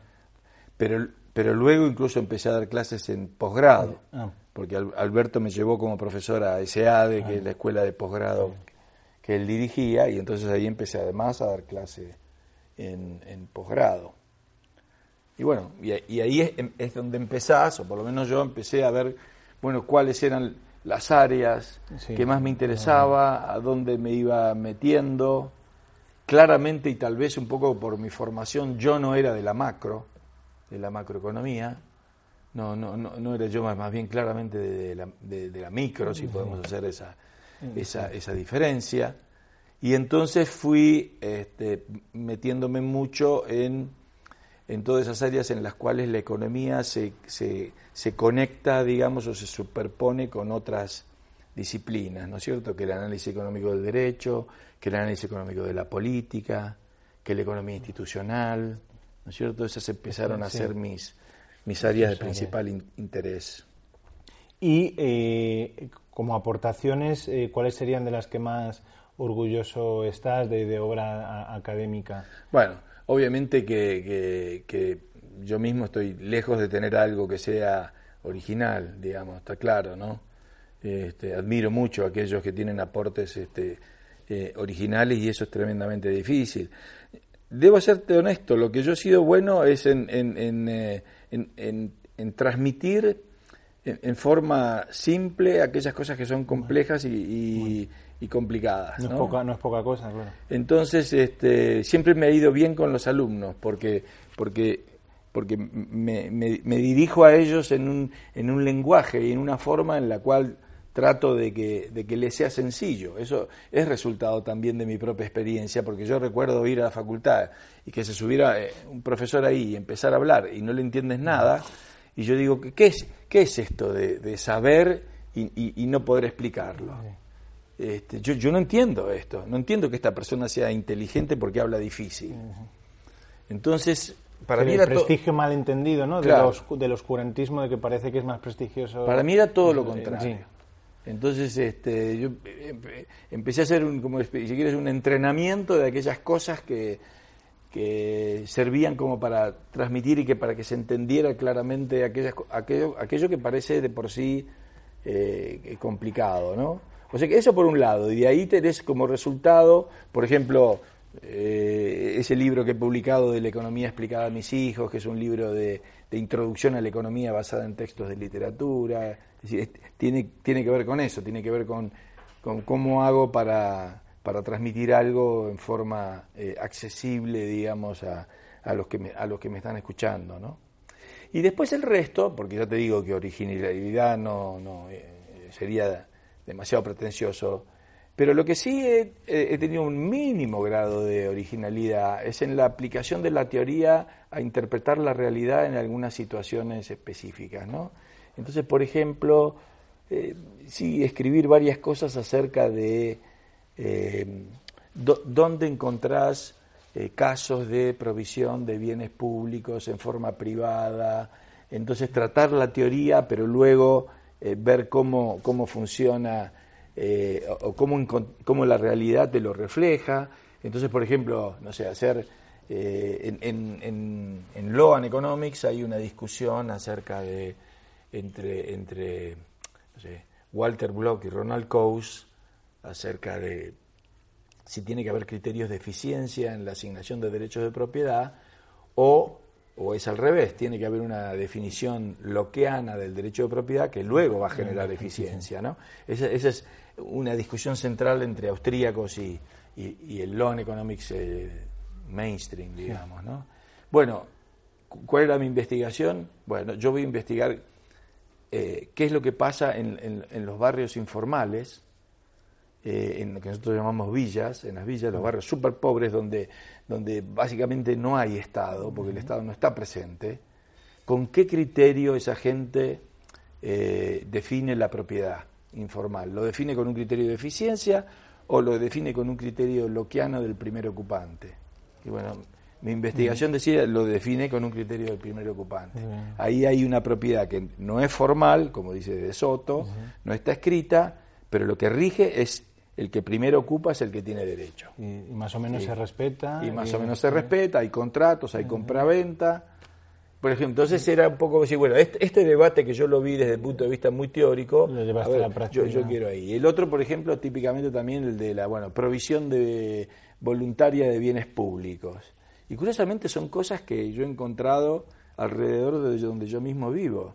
Pero, pero luego incluso empecé a dar clases en posgrado, ah. Porque Alberto me llevó como profesor a SEADE, que es la escuela de posgrado que él dirigía, y entonces ahí empecé además a dar clases en, en posgrado. Y bueno, y, ahí es, donde empezás, o por lo menos yo empecé a ver, bueno, cuáles eran las áreas que más me interesaba, a dónde me iba metiendo. Claramente y tal vez un poco por mi formación, yo no era de la macro, de la macroeconomía, no, no, no, no era yo más, más bien claramente de, la, de, la, micro, si podemos hacer esa, esa, esa diferencia. Y entonces fui este, metiéndome mucho en en todas esas áreas en las cuales la economía se, se, se, conecta, digamos, o se superpone con otras disciplinas, ¿no es cierto? Que el análisis económico del derecho, que el análisis económico de la política, que la economía institucional, ¿no es cierto? Esas empezaron a ser mis, mis áreas de principal interés. Y eh, como aportaciones, eh, ¿cuáles serían de las que más orgulloso estás de, de obra académica? Bueno, Obviamente que, que, yo mismo estoy lejos de tener algo que sea original, digamos, está claro, ¿no? Este, admiro mucho a aquellos que tienen aportes este, eh, originales y eso es tremendamente difícil. Debo serte honesto, lo que yo he sido bueno es en, en, en, eh, en transmitir en, forma simple aquellas cosas que son complejas y, y complicadas. No, Es poca, no es poca cosa, claro. Entonces, este, siempre me ha ido bien con los alumnos, porque, porque, porque me, me, dirijo a ellos en un, en un lenguaje y en una forma en la cual trato de que, de que les sea sencillo. Eso es resultado también de mi propia experiencia, porque yo recuerdo ir a la facultad y que se subiera eh, un profesor ahí y empezar a hablar y no le entiendes nada, y yo digo, ¿qué es, qué es esto de, de saber y, y, no poder explicarlo? Este, yo, yo no entiendo esto, no entiendo que esta persona sea inteligente porque habla difícil. Entonces, para mí era el prestigio malentendido, ¿no? del oscurantismo de que parece que es más prestigioso. Para mí era todo lo contrario. Entonces, este, yo empecé a hacer, un, como si quieres, un entrenamiento de aquellas cosas que, que servían como para transmitir y que para que se entendiera claramente aquellas, aquello, aquello que parece de por sí eh, complicado, ¿no? O sea que eso por un lado, y de ahí tenés como resultado, por ejemplo, eh, ese libro que he publicado de la economía explicada a mis hijos, que es un libro de, introducción a la economía basada en textos de literatura, tiene, tiene que ver con eso, tiene que ver con, cómo hago para, para, transmitir algo en forma eh, accesible, digamos, a, a, los que me, a los que me están escuchando, ¿no? Y después el resto, porque ya te digo que originalidad no, no eh, sería demasiado pretencioso, pero lo que sí he, tenido un mínimo grado de originalidad es en la aplicación de la teoría a interpretar la realidad en algunas situaciones específicas. ¿no? Entonces, por ejemplo, eh, sí, escribir varias cosas acerca de eh, dónde encontrás eh, casos de provisión de bienes públicos en forma privada. Entonces, tratar la teoría, pero luego ver cómo, cómo funciona o cómo, la realidad te lo refleja. Entonces, por ejemplo, no sé, hacer en, en, en, Law and Economics hay una discusión acerca de entre, entre Walter Block y Ronald Coase acerca de si tiene que haber criterios de eficiencia en la asignación de derechos de propiedad o o es al revés, tiene que haber una definición loqueana del derecho de propiedad que luego va a generar eficiencia. ¿no? Esa, es una discusión central entre austríacos y, el law economics eh, mainstream, digamos. ¿no? Bueno, ¿cuál era mi investigación? Bueno, yo voy a investigar eh, qué es lo que pasa en, en los barrios informales eh, en lo que nosotros llamamos villas, en las villas, los barrios súper pobres donde, donde básicamente no hay Estado, porque el Estado no está presente, ¿con qué criterio esa gente eh, define la propiedad informal? ¿Lo define con un criterio de eficiencia o lo define con un criterio loquiano del primer ocupante? Y bueno, mi investigación decía lo define con un criterio del primer ocupante. Ahí hay una propiedad que no es formal, como dice De Soto, no está escrita, pero lo que rige es el que primero ocupa es el que tiene derecho. Y, más o menos se respeta. Y más o menos se respeta, hay contratos, hay compra-venta. Por ejemplo, entonces era un poco decir, bueno, este, este, debate que yo lo vi desde el punto de vista muy teórico, yo, yo, quiero ahí. El otro, por ejemplo, típicamente también el de la bueno, provisión de voluntaria de bienes públicos. Y curiosamente son cosas que yo he encontrado alrededor de donde yo mismo vivo.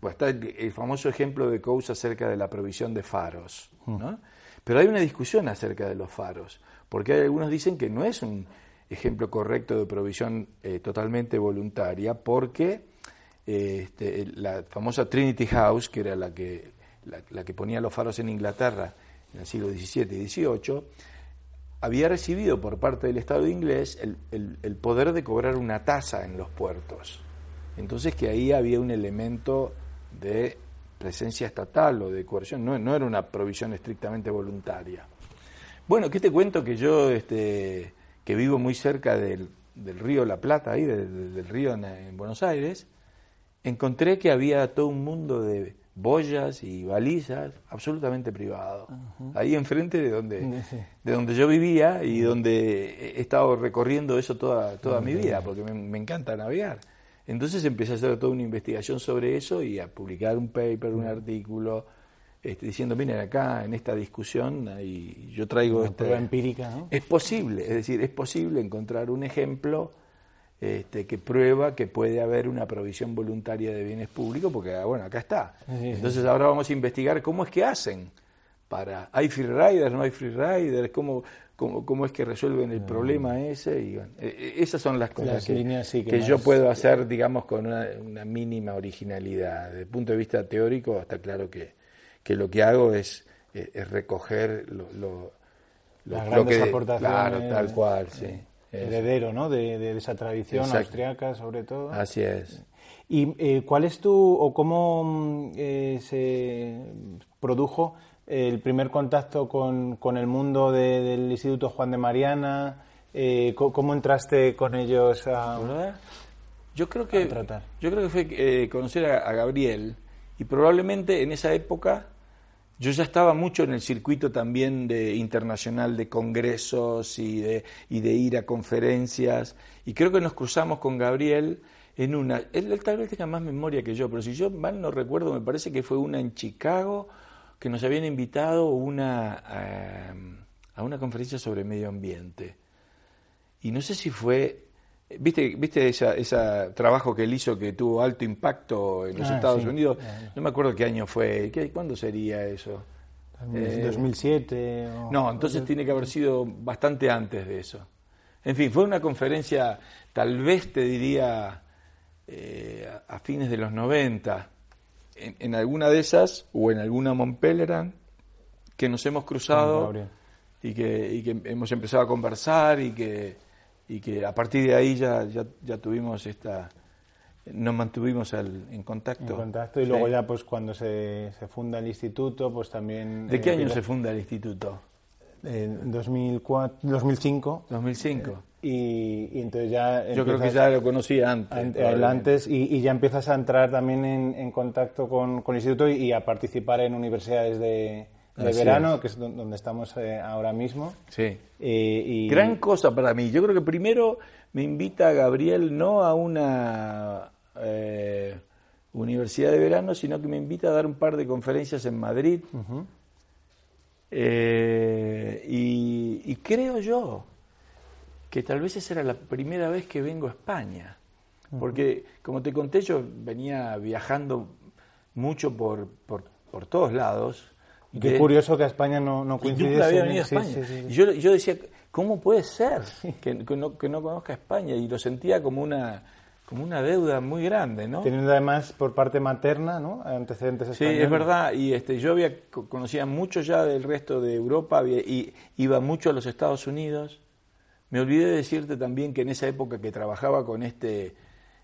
Bueno, está el, famoso ejemplo de Cousa acerca de la provisión de faros. ¿no? Pero hay una discusión acerca de los faros, porque hay algunos dicen que no es un ejemplo correcto de provisión eh, totalmente voluntaria, porque eh, este, la famosa Trinity House, que era la que, la, que ponía los faros en Inglaterra en el siglo XVII y XVIII, había recibido por parte del Estado inglés el, el, poder de cobrar una tasa en los puertos. Entonces que ahí había un elemento de presencia estatal o de coerción, no, no era una provisión estrictamente voluntaria. Bueno, ¿qué te cuento? Que yo, este, que vivo muy cerca del, río La Plata, ahí, del, río en, Buenos Aires, encontré que había todo un mundo de boyas y balizas absolutamente privado. Ahí enfrente de donde, de donde yo vivía y donde he estado recorriendo eso toda, toda mi vida, porque me encanta navegar. Entonces empecé a hacer toda una investigación sobre eso y a publicar un paper, un artículo, este, diciendo, miren, acá en esta discusión y yo traigo... esta prueba empírica, ¿no? Es posible, es decir, es posible encontrar un ejemplo este, que prueba que puede haber una provisión voluntaria de bienes públicos, porque, ah, bueno, acá está. Entonces ahora vamos a investigar cómo es que hacen para... ¿Hay free riders, no hay free riders? ¿Cómo, cómo, es que resuelven el problema ese. Y, e, e, esas son las cosas que, yo puedo hacer, digamos, con una, mínima originalidad. Desde el punto de vista teórico, está claro que, que lo que hago es, eh, es recoger lo, lo, lo, que, Claro, tal cual, sí. Heredero, ¿no? De, esa tradición austriaca, sobre todo. Así es. ¿Y eh, cuál es tu, o cómo eh, se produjo el primer contacto con, con el mundo del Instituto Juan de Mariana? Eh, ¿Cómo entraste con ellos a, yo creo que, Yo creo que fue eh, conocer a, Gabriel y probablemente en esa época yo ya estaba mucho en el circuito también de internacional de congresos y de, ir a conferencias, y creo que nos cruzamos con Gabriel en una, él, tal vez tenga más memoria que yo, pero si yo mal no recuerdo, me parece que fue una en Chicago que nos habían invitado una, eh, a una conferencia sobre medio ambiente. Y no sé si fue ¿Viste, viste ese trabajo que él hizo que tuvo alto impacto en los ah, Estados Unidos? No me acuerdo qué año fue. ¿Qué, ¿Cuándo sería eso? 2007. Eh, no, entonces tiene que haber sido bastante antes de eso. En fin, fue una conferencia, tal vez te diría, eh, a fines de los 90. En, alguna de esas, o en alguna Montpelleran, que nos hemos cruzado y que, y que hemos empezado a conversar y que y que a partir de ahí ya, ya, tuvimos esta, nos mantuvimos en contacto. En contacto y luego ya pues cuando se, se, funda el instituto pues también... ¿De qué eh, año se funda el instituto? En 2004, 2005. 2005. Y, entonces ya... Yo creo que ya lo conocía antes. antes y, ya empiezas a entrar también en, en contacto con, con el instituto y a participar en universidades de de verano, que es donde estamos eh, ahora mismo. Sí. Eh, y... Gran cosa para mí. Yo creo que primero me invita Gabriel no a una eh, universidad de verano, sino que me invita a dar un par de conferencias en Madrid. y, creo yo que tal vez esa era la primera vez que vengo a España. Porque, como te conté, yo venía viajando mucho por, por, por todos lados Qué curioso que a España no, no coincidiese. había venido a España. y yo, yo, decía, ¿cómo puede ser que, que, no, que no conozca España? Y lo sentía como una como una deuda muy grande, ¿no? Teniendo además por parte materna, ¿no? Antecedentes españoles. Sí, es verdad. Y este, yo había conocía mucho ya del resto de Europa y iba mucho a los Estados Unidos. Me olvidé de decirte también que en esa época que trabajaba con este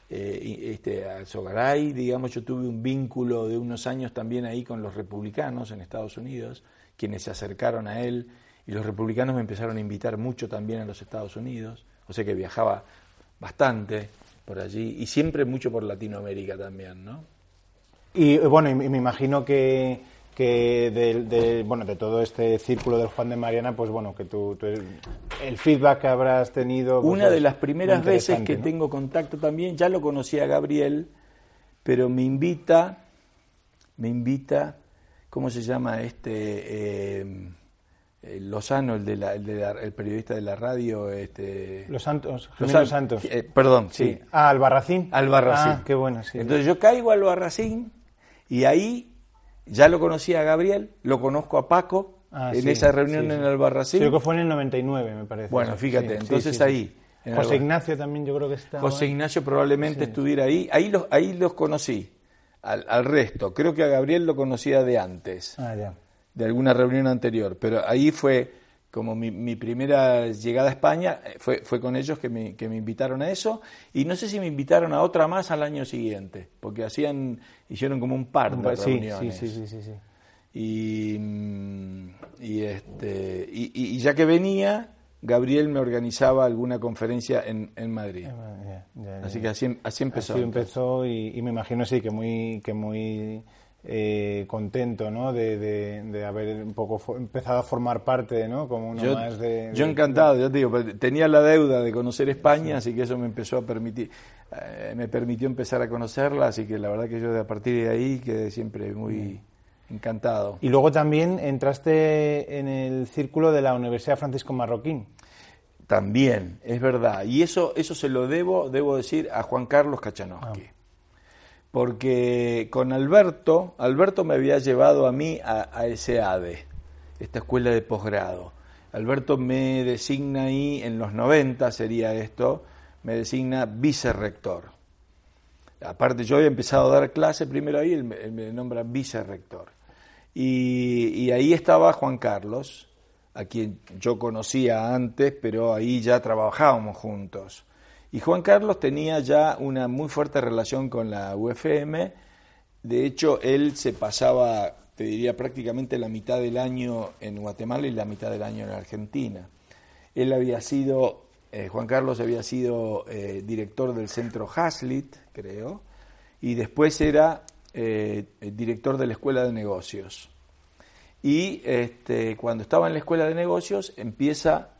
eh, este, a Sogaray, digamos, yo tuve un vínculo de unos años también ahí con los republicanos en Estados Unidos, quienes se acercaron a él, y los republicanos me empezaron a invitar mucho también a los Estados Unidos, o sea que viajaba bastante por allí, y siempre mucho por Latinoamérica también, ¿no? Y bueno, y me imagino que que de, bueno de todo este círculo del Juan de Mariana pues bueno que tú, el feedback que habrás tenido pues, una de las primeras veces que tengo contacto también ya lo conocí a Gabriel pero me invita me invita cómo se llama este eh, Lozano el, de la, el, periodista de la radio este Los Santos Los Santos eh, perdón sí. ah Albarracín. Albarracín. Ah qué bueno sí. Entonces yo caigo al Albarracín y ahí ya lo conocía a Gabriel, lo conozco a Paco ah, en esa reunión en el Barracín. Creo que fue en el 99, me parece. Bueno, fíjate, entonces ahí. José Ignacio también yo creo que está. José Ignacio probablemente estuviera ahí. Ahí los, ahí los conocí, al, al, resto. Creo que a Gabriel lo conocía de antes, ah, ya. de alguna reunión anterior. Pero ahí fue como mi, primera llegada a España, eh, fue, fue con ellos que me, que me, invitaron a eso, y no sé si me invitaron a otra más al año siguiente, porque hacían, hicieron como un par de reuniones. Sí, sí, sí, sí, Y, y, este, y, ya que venía, Gabriel me organizaba alguna conferencia en, en Madrid. Así que así, así empezó. Así empezó y, y, me imagino sí que muy, que muy eh, contento ¿no? De, de, haber un poco empezado a formar parte ¿no? como uno más de, Yo encantado, yo te digo, tenía la deuda de conocer España, así que eso me empezó a permitir, eh, me permitió empezar a conocerla, así que la verdad que yo de a partir de ahí quedé siempre muy encantado. Y luego también entraste en el círculo de la Universidad Francisco Marroquín. También, es verdad. Y eso, eso se lo debo, debo decir, a Juan Carlos Kachanowski. Ah porque con Alberto, Alberto me había llevado a mí a, a ADE, esta escuela de posgrado. Alberto me designa ahí, en los 90 sería esto, me designa vicerrector. Aparte, yo había empezado a dar clase primero ahí, él me, nombra vicerrector. Y, y ahí estaba Juan Carlos, a quien yo conocía antes, pero ahí ya trabajábamos juntos. Y Juan Carlos tenía ya una muy fuerte relación con la UFM. De hecho, él se pasaba, te diría, prácticamente la mitad del año en Guatemala y la mitad del año en Argentina. Él había sido, eh, Juan Carlos había sido eh, director del centro Haslit, creo, y después era eh, director de la Escuela de Negocios. y este, cuando estaba en la escuela de negocios empieza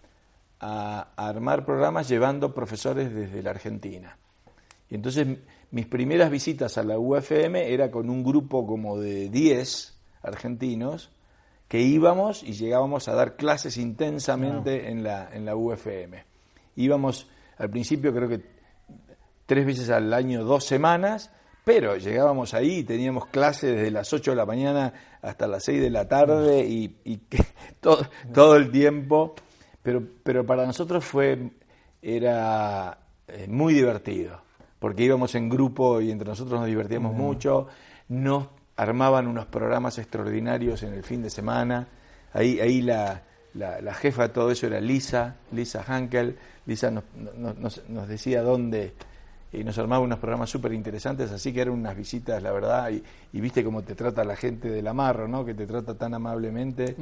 a, a armar programas llevando profesores desde la Argentina. Y entonces mis primeras visitas a la UFM era con un grupo como de 10 argentinos que íbamos y llegábamos a dar clases intensamente en, la, en la UFM. Íbamos al principio creo que tres veces al año, dos semanas, pero llegábamos ahí y teníamos clases desde las 8 de la mañana hasta las 6 de la tarde y, y todo, todo el tiempo, pero, pero para nosotros fue, era eh, muy divertido porque íbamos en grupo y entre nosotros nos divertíamos mucho, nos armaban unos programas extraordinarios en el fin de semana, ahí, ahí la, la, jefa de todo eso era Lisa, Lisa Hankel, Lisa nos, nos, decía dónde, y nos armaba unos programas súper interesantes, así que eran unas visitas, la verdad, y, viste cómo te trata la gente del Amarro, ¿no? que te trata tan amablemente,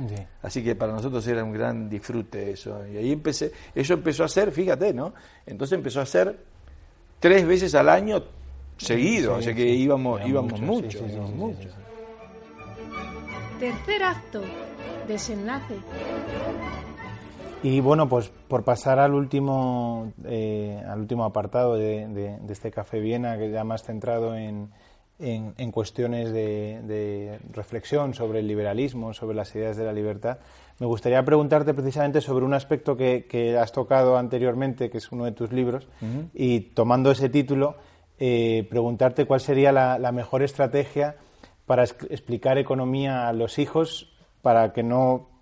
así que para nosotros era un gran disfrute eso, y ahí empecé, eso empezó a hacer, fíjate, ¿no? Entonces empezó a hacer tres veces al año seguido, o sea que íbamos, íbamos mucho, mucho. Tercer acto, desenlace. Y bueno, pues por pasar al último, eh, al último apartado de, este Café Viena, que ya más centrado en, en, cuestiones de, de, reflexión sobre el liberalismo, sobre las ideas de la libertad, me gustaría preguntarte precisamente sobre un aspecto que, has tocado anteriormente, que es uno de tus libros, y tomando ese título, eh, preguntarte cuál sería la, mejor estrategia para explicar economía a los hijos para que no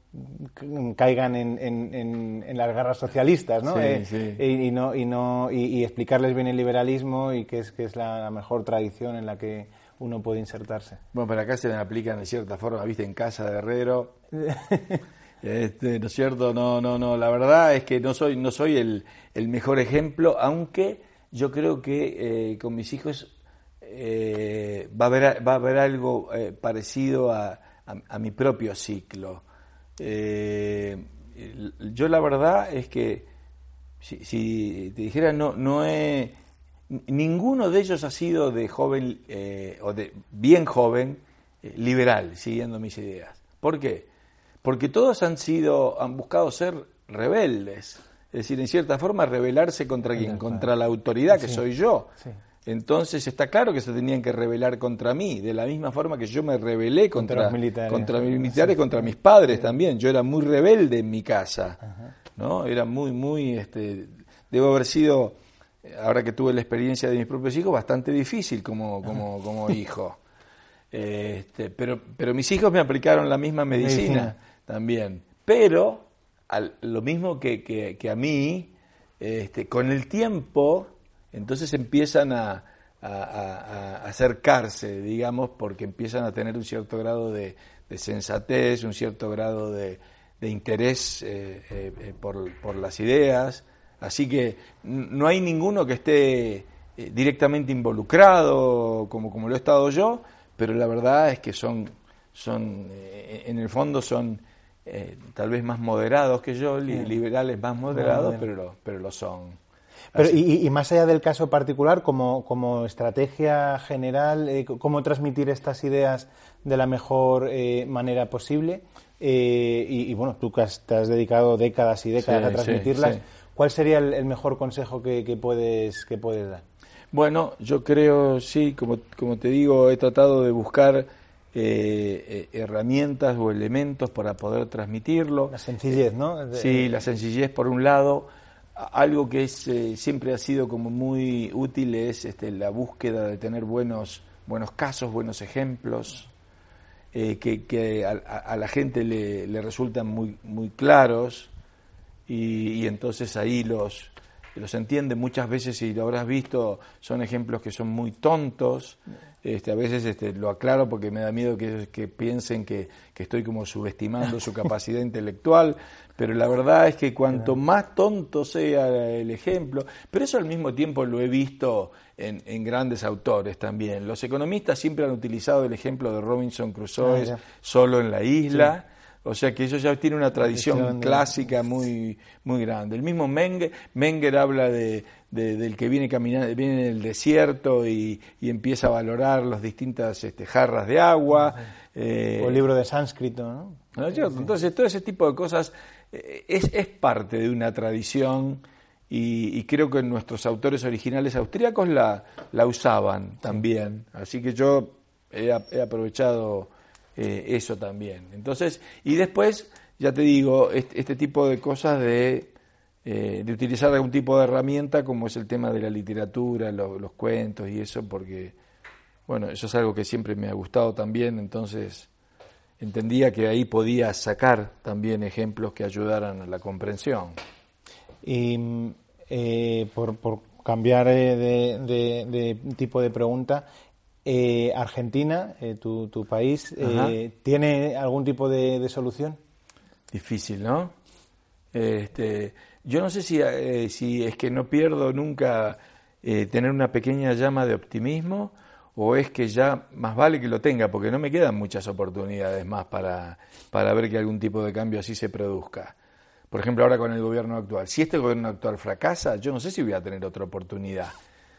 caigan en, las garras socialistas, ¿no? Eh, y, no, y, no y, explicarles bien el liberalismo y qué es, que es la, mejor tradición en la que uno puede insertarse. Bueno, pero acá se le aplican de cierta forma, viste, en casa de herrero. Este, ¿No es cierto? No, no, no. La verdad es que no soy, no soy el, el mejor ejemplo, aunque yo creo que eh, con mis hijos eh, va, a haber, va a haber algo parecido a, a, mi propio ciclo. Yo la verdad es que si, si, te dijera, no, no he, ninguno de ellos ha sido de joven o de bien joven liberal, siguiendo mis ideas. ¿Por qué? porque todos han sido, han buscado ser rebeldes, es decir, en cierta forma rebelarse contra quién, contra la autoridad que soy yo. Entonces está claro que se tenían que rebelar contra mí, de la misma forma que yo me rebelé contra, contra, militares. contra mis militares, contra mis padres también. Yo era muy rebelde en mi casa, ¿no? Era muy, muy, este, debo haber sido, ahora que tuve la experiencia de mis propios hijos, bastante difícil como, como, como hijo. Este, pero, pero mis hijos me aplicaron la misma medicina también. Pero, al, lo mismo que, que, a mí, este, con el tiempo, entonces empiezan a, acercarse, digamos, porque empiezan a tener un cierto grado de, sensatez, un cierto grado de, interés eh, eh, eh, por, por, las ideas. Así que no hay ninguno que esté directamente involucrado como, como lo he estado yo, pero la verdad es que son, son en el fondo son eh, tal vez más moderados que yo, liberales más moderados, pero, lo, pero lo son. Pero, y, más allá del caso particular, como, como estrategia general, eh, ¿cómo transmitir estas ideas de la mejor eh, manera posible? Y, bueno, tú que te has dedicado décadas y décadas a transmitirlas, ¿cuál sería el, mejor consejo que, que, puedes, que puedes dar? Bueno, yo creo, sí, como, como te digo, he tratado de buscar eh, eh, herramientas o elementos para poder transmitirlo. La sencillez, ¿no? Sí, la sencillez por un lado. Algo que es, eh, siempre ha sido como muy útil es este, la búsqueda de tener buenos, buenos casos, buenos ejemplos, que, a, la gente le, resultan muy, muy claros y, entonces ahí los, los entiende muchas veces y lo habrás visto, son ejemplos que son muy tontos. Este, a veces este, lo aclaro porque me da miedo que, que piensen que, estoy como subestimando su capacidad intelectual, pero la verdad es que cuanto más tonto sea el ejemplo, pero eso al mismo tiempo lo he visto en, grandes autores también. Los economistas siempre han utilizado el ejemplo de Robinson Crusoe ah, solo en la isla. O sea que eso ya tiene una tradición clásica muy, muy grande. El mismo Menger, Menger habla de, del que viene caminando, viene en el desierto y, empieza a valorar las distintas este, jarras de agua. o el libro de sánscrito, ¿no? Entonces, todo ese tipo de cosas eh, es, es parte de una tradición y, creo que nuestros autores originales austríacos la, la usaban también. Así que yo he, aprovechado eh, eso también. Entonces, y después, ya te digo, este, tipo de cosas de, eh, de, utilizar algún tipo de herramienta como es el tema de la literatura, los cuentos y eso, porque, bueno, eso es algo que siempre me ha gustado también, entonces entendía que ahí podía sacar también ejemplos que ayudaran a la comprensión. Y eh, por, cambiar eh, de, tipo de pregunta, eh, Argentina, tu, tu, país, ¿tiene algún tipo de, solución? Difícil, ¿no? Este, yo no sé si, si es que no pierdo nunca tener una pequeña llama de optimismo o es que ya más vale que lo tenga, porque no me quedan muchas oportunidades más para, para ver que algún tipo de cambio así se produzca por ejemplo, ahora con el gobierno actual. Si este gobierno actual fracasa, yo no sé si voy a tener otra oportunidad.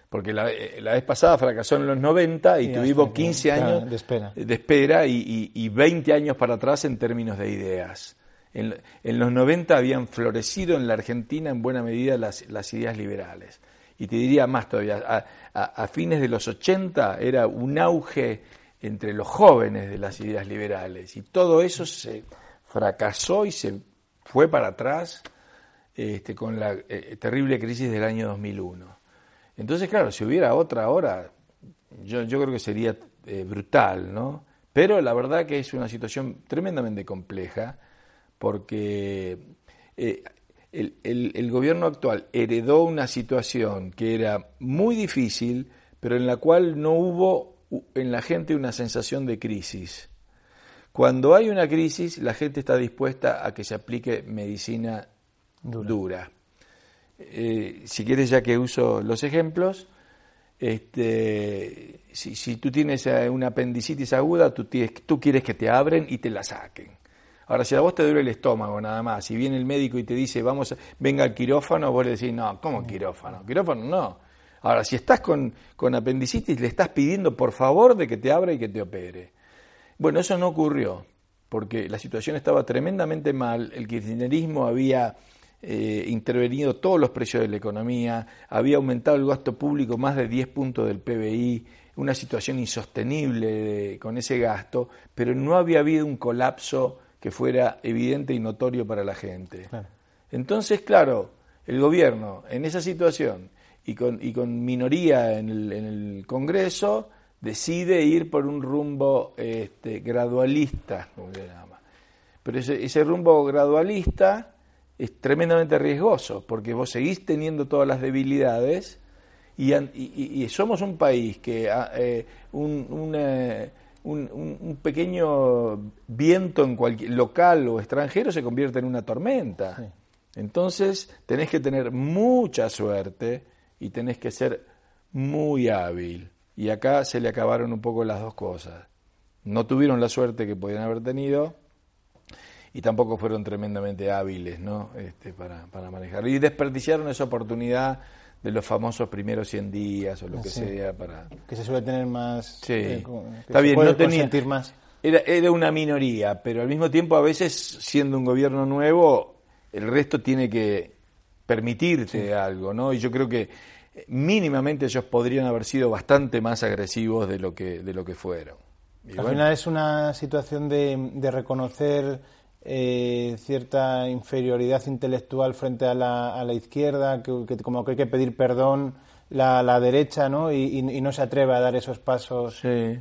Porque la, eh, vez pasada fracasó en los 90 y, tuvimos 15 años de espera, de espera y, y, 20 años para atrás en términos de ideas. En, los 90 habían florecido en la Argentina en buena medida las, ideas liberales. Y te diría más todavía, a, fines de los 80 era un auge entre los jóvenes de las ideas liberales. Y todo eso se fracasó y se fue para atrás este, con la eh, terrible crisis del año 2001. Entonces, claro, si hubiera otra ahora, yo, yo creo que sería eh, brutal, ¿no? Pero la verdad que es una situación tremendamente compleja porque eh, el, el, gobierno actual heredó una situación que era muy difícil, pero en la cual no hubo en la gente una sensación de crisis. Cuando hay una crisis, la gente está dispuesta a que se aplique medicina dura. Eh, si quieres, ya que uso los ejemplos, este, si, tú tienes eh, una apendicitis aguda, tú, tú quieres que te abren y te la saquen. Ahora, si a vos te duele el estómago nada más, si viene el médico y te dice, vamos, venga al quirófano, vos le decís, no, ¿cómo quirófano? Quirófano no. Ahora, si estás con, con apendicitis, le estás pidiendo por favor de que te abra y que te opere. Bueno, eso no ocurrió, porque la situación estaba tremendamente mal, el kirchnerismo había eh, intervenido todos los precios de la economía, había aumentado el gasto público más de 10 puntos del PBI, una situación insostenible con ese gasto, pero no había habido un colapso que fuera evidente y notorio para la gente. Entonces, claro, el gobierno en esa situación y con, y con minoría en el, en el Congreso, decide ir por un rumbo este, gradualista, como se llama. Pero ese, rumbo gradualista es tremendamente riesgoso, porque vos seguís teniendo todas las debilidades y, somos un país que ah, eh, un, un, pequeño viento en cualquier local o extranjero se convierte en una tormenta. Entonces tenés que tener mucha suerte y tenés que ser muy hábil. Y acá se le acabaron un poco las dos cosas. No tuvieron la suerte que podían haber tenido y tampoco fueron tremendamente hábiles ¿no? este, para, para manejar. Y desperdiciaron esa oportunidad de los famosos primeros 100 días o lo que sea para... Que se suele tener más... Sí, eh, está bien, no tenía... más. Era, era una minoría, pero al mismo tiempo a veces, siendo un gobierno nuevo, el resto tiene que permitirte algo, ¿no? Y yo creo que mínimamente ellos podrían haber sido bastante más agresivos de lo que, de lo que fueron. Al final es una situación de, de reconocer eh, cierta inferioridad intelectual frente a la, izquierda, que, como que hay que pedir perdón la, la derecha, ¿no? Y, no se atreve a dar esos pasos. Sí.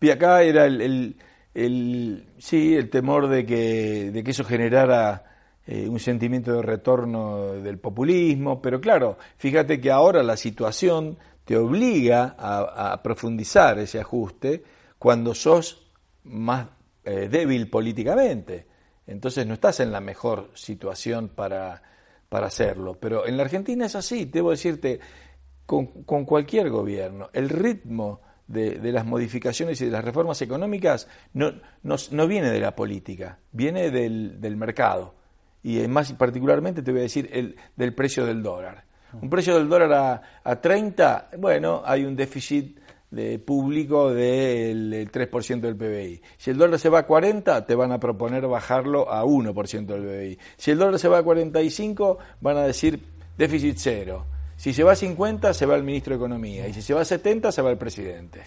Y acá era el, el, el, sí, el temor de que, de que eso generara eh, un sentimiento de retorno del populismo, pero claro, fíjate que ahora la situación te obliga a, profundizar ese ajuste cuando sos más eh, débil políticamente. Entonces no estás en la mejor situación para, para hacerlo. Pero en la Argentina es así, debo decirte, con, con cualquier gobierno, el ritmo de, de, las modificaciones y de las reformas económicas no, no, no viene de la política, viene del, del, mercado. Y más particularmente te voy a decir el, del precio del dólar. Un precio del dólar a, a 30, bueno, hay un déficit de público del 3% del PBI. Si el dólar se va a 40, te van a proponer bajarlo a 1% del PBI. Si el dólar se va a 45, van a decir déficit cero. Si se va a 50, se va el ministro de Economía. Y si se va a 70, se va el presidente.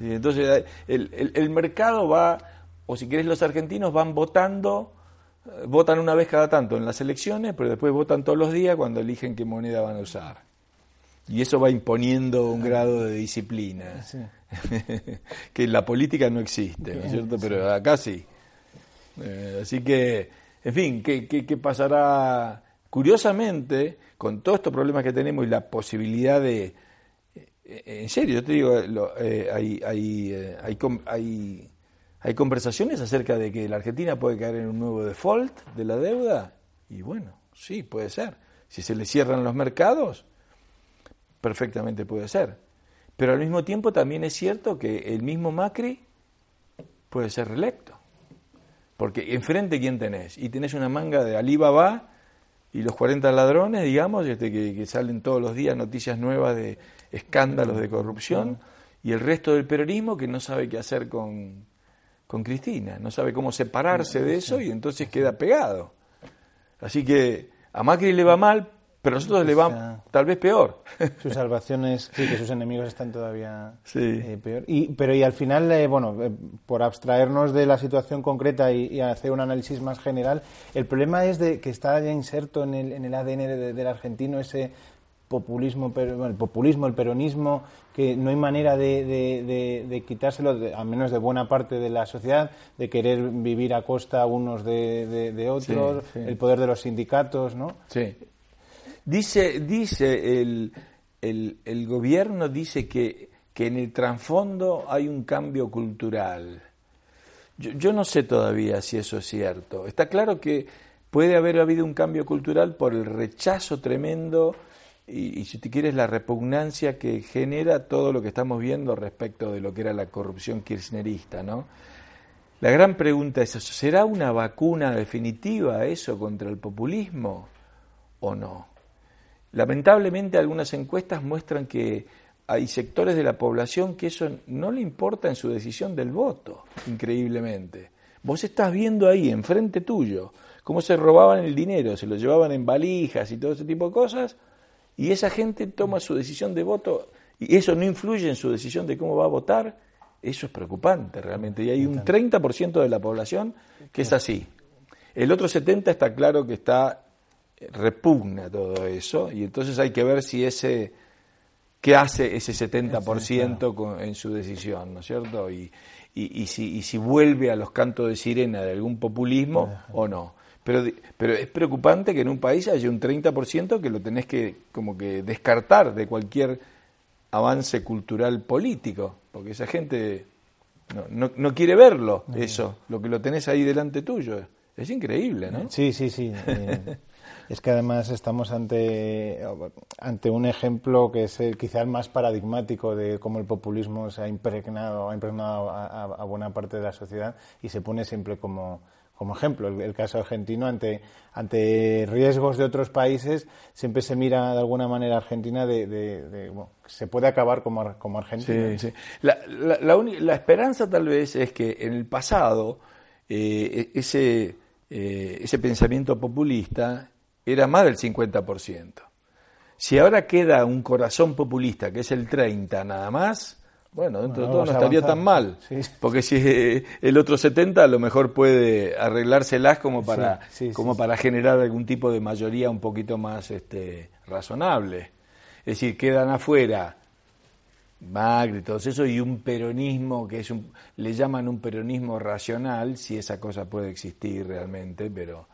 Entonces, el, el, el mercado va, o si querés, los argentinos van votando, votan una vez cada tanto en las elecciones, pero después votan todos los días cuando eligen qué moneda van a usar. Y eso va imponiendo un grado de disciplina, sí. que en la política no existe, ¿no es cierto? Pero acá sí. Eh, así que, en fin, ¿qué, qué, qué pasará? Curiosamente, con todos estos problemas que tenemos y la posibilidad de... Eh, en serio, yo te digo, lo, eh, hay, hay, eh, hay, hay, hay conversaciones acerca de que la Argentina puede caer en un nuevo default de la deuda. Y bueno, sí, puede ser. Si se le cierran los mercados, perfectamente puede ser. Pero al mismo tiempo también es cierto que el mismo Macri puede ser reelecto. Porque enfrente, ¿quién tenés? Y tenés una manga de Alibaba y los 40 ladrones, digamos, este, que, salen todos los días noticias nuevas de escándalos de corrupción, y el resto del peronismo que no sabe qué hacer con, con Cristina, no sabe cómo separarse de eso y entonces queda pegado. Así que a Macri le va mal, pero a nosotros le va tal vez peor. Su salvación es sí, que sus enemigos están todavía sí. eh, peor. Y, pero y al final, eh, bueno, eh, por abstraernos de la situación concreta y, y, hacer un análisis más general, el problema es de que está ya inserto en el, en el ADN de, del argentino ese populismo, pero, el populismo, el peronismo, que no hay manera de, de, de, de quitárselo, al menos de buena parte de la sociedad, de querer vivir a costa unos de, otros, sí, sí. el poder de los sindicatos, ¿no? Sí. Dice, dice el, el, gobierno dice que, que, en el trasfondo hay un cambio cultural. Yo, yo, no sé todavía si eso es cierto. Está claro que puede haber habido un cambio cultural por el rechazo tremendo y, y, si te quieres la repugnancia que genera todo lo que estamos viendo respecto de lo que era la corrupción kirchnerista, ¿no? La gran pregunta es, ¿será una vacuna definitiva eso contra el populismo o no? Lamentablemente algunas encuestas muestran que hay sectores de la población que eso no le importa en su decisión del voto, increíblemente. Vos estás viendo ahí, enfrente tuyo, cómo se robaban el dinero, se lo llevaban en valijas y todo ese tipo de cosas, y esa gente toma su decisión de voto y eso no influye en su decisión de cómo va a votar, eso es preocupante realmente. Y hay un 30% de la población que es así. El otro 70% está claro que está repugna todo eso y entonces hay que ver si ese qué hace ese 70% con, en su decisión, ¿no es cierto? Y, y, y, si, y si vuelve a los cantos de sirena de algún populismo o no. Pero, pero es preocupante que en un país haya un 30% que lo tenés que como que descartar de cualquier avance cultural político, porque esa gente no, no, no quiere verlo, eso, lo que lo tenés ahí delante tuyo. Es increíble, ¿no? Sí, sí, sí. Eh, es que además estamos ante, ante un ejemplo que es el, quizá más paradigmático de cómo el populismo se ha impregnado, ha impregnado a, buena parte de la sociedad y se pone siempre como, como ejemplo. El, caso argentino, ante, ante riesgos de otros países, siempre se mira de alguna manera Argentina de, de, se puede acabar como, como Argentina. Sí. La, la, la, la, esperanza tal vez es que en el pasado eh, ese, eh, ese pensamiento populista era más del 50%. Si ahora queda un corazón populista, que es el 30 nada más, bueno, dentro bueno, de todo no estaría tan mal, sí. porque si el otro 70 a lo mejor puede arreglárselas como para, sí, sí, como para generar algún tipo de mayoría un poquito más este, razonable. Es decir, quedan afuera Magri, todo eso, y un peronismo que es un, le llaman un peronismo racional, si esa cosa puede existir realmente, pero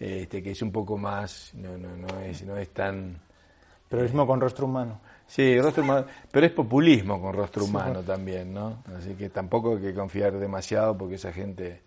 este, que es un poco más, no, no, no, es, no es tan... Con rostro humano. Sí, rostro humano, pero es populismo con rostro humano sí. también, ¿no? Así que tampoco hay que confiar demasiado porque esa gente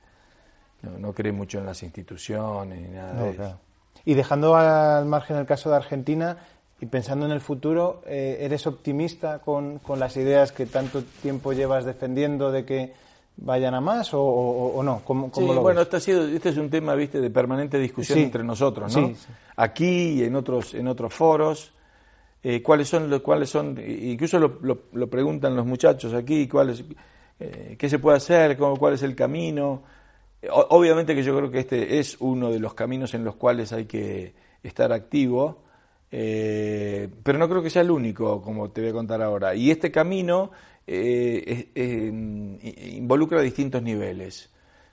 no, no cree mucho en las instituciones ni nada no, de claro. eso. Y dejando al margen el caso de Argentina, y pensando en el futuro, eh, ¿eres optimista con, con, las ideas que tanto tiempo llevas defendiendo de que vayan a más o, no? ¿Cómo, sí, bueno, Este, ha sido, este es un tema viste de permanente discusión entre nosotros, ¿no? Aquí y en otros, en otros foros. Eh, ¿Cuáles son los cuáles son? Incluso lo, lo, preguntan los muchachos aquí, ¿cuáles, eh, ¿qué se puede hacer? Cómo, ¿Cuál es el camino? obviamente que yo creo que este es uno de los caminos en los cuales hay que estar activo eh, pero no creo que sea el único, como te voy a contar ahora. Y este camino eh, involucra distintos niveles.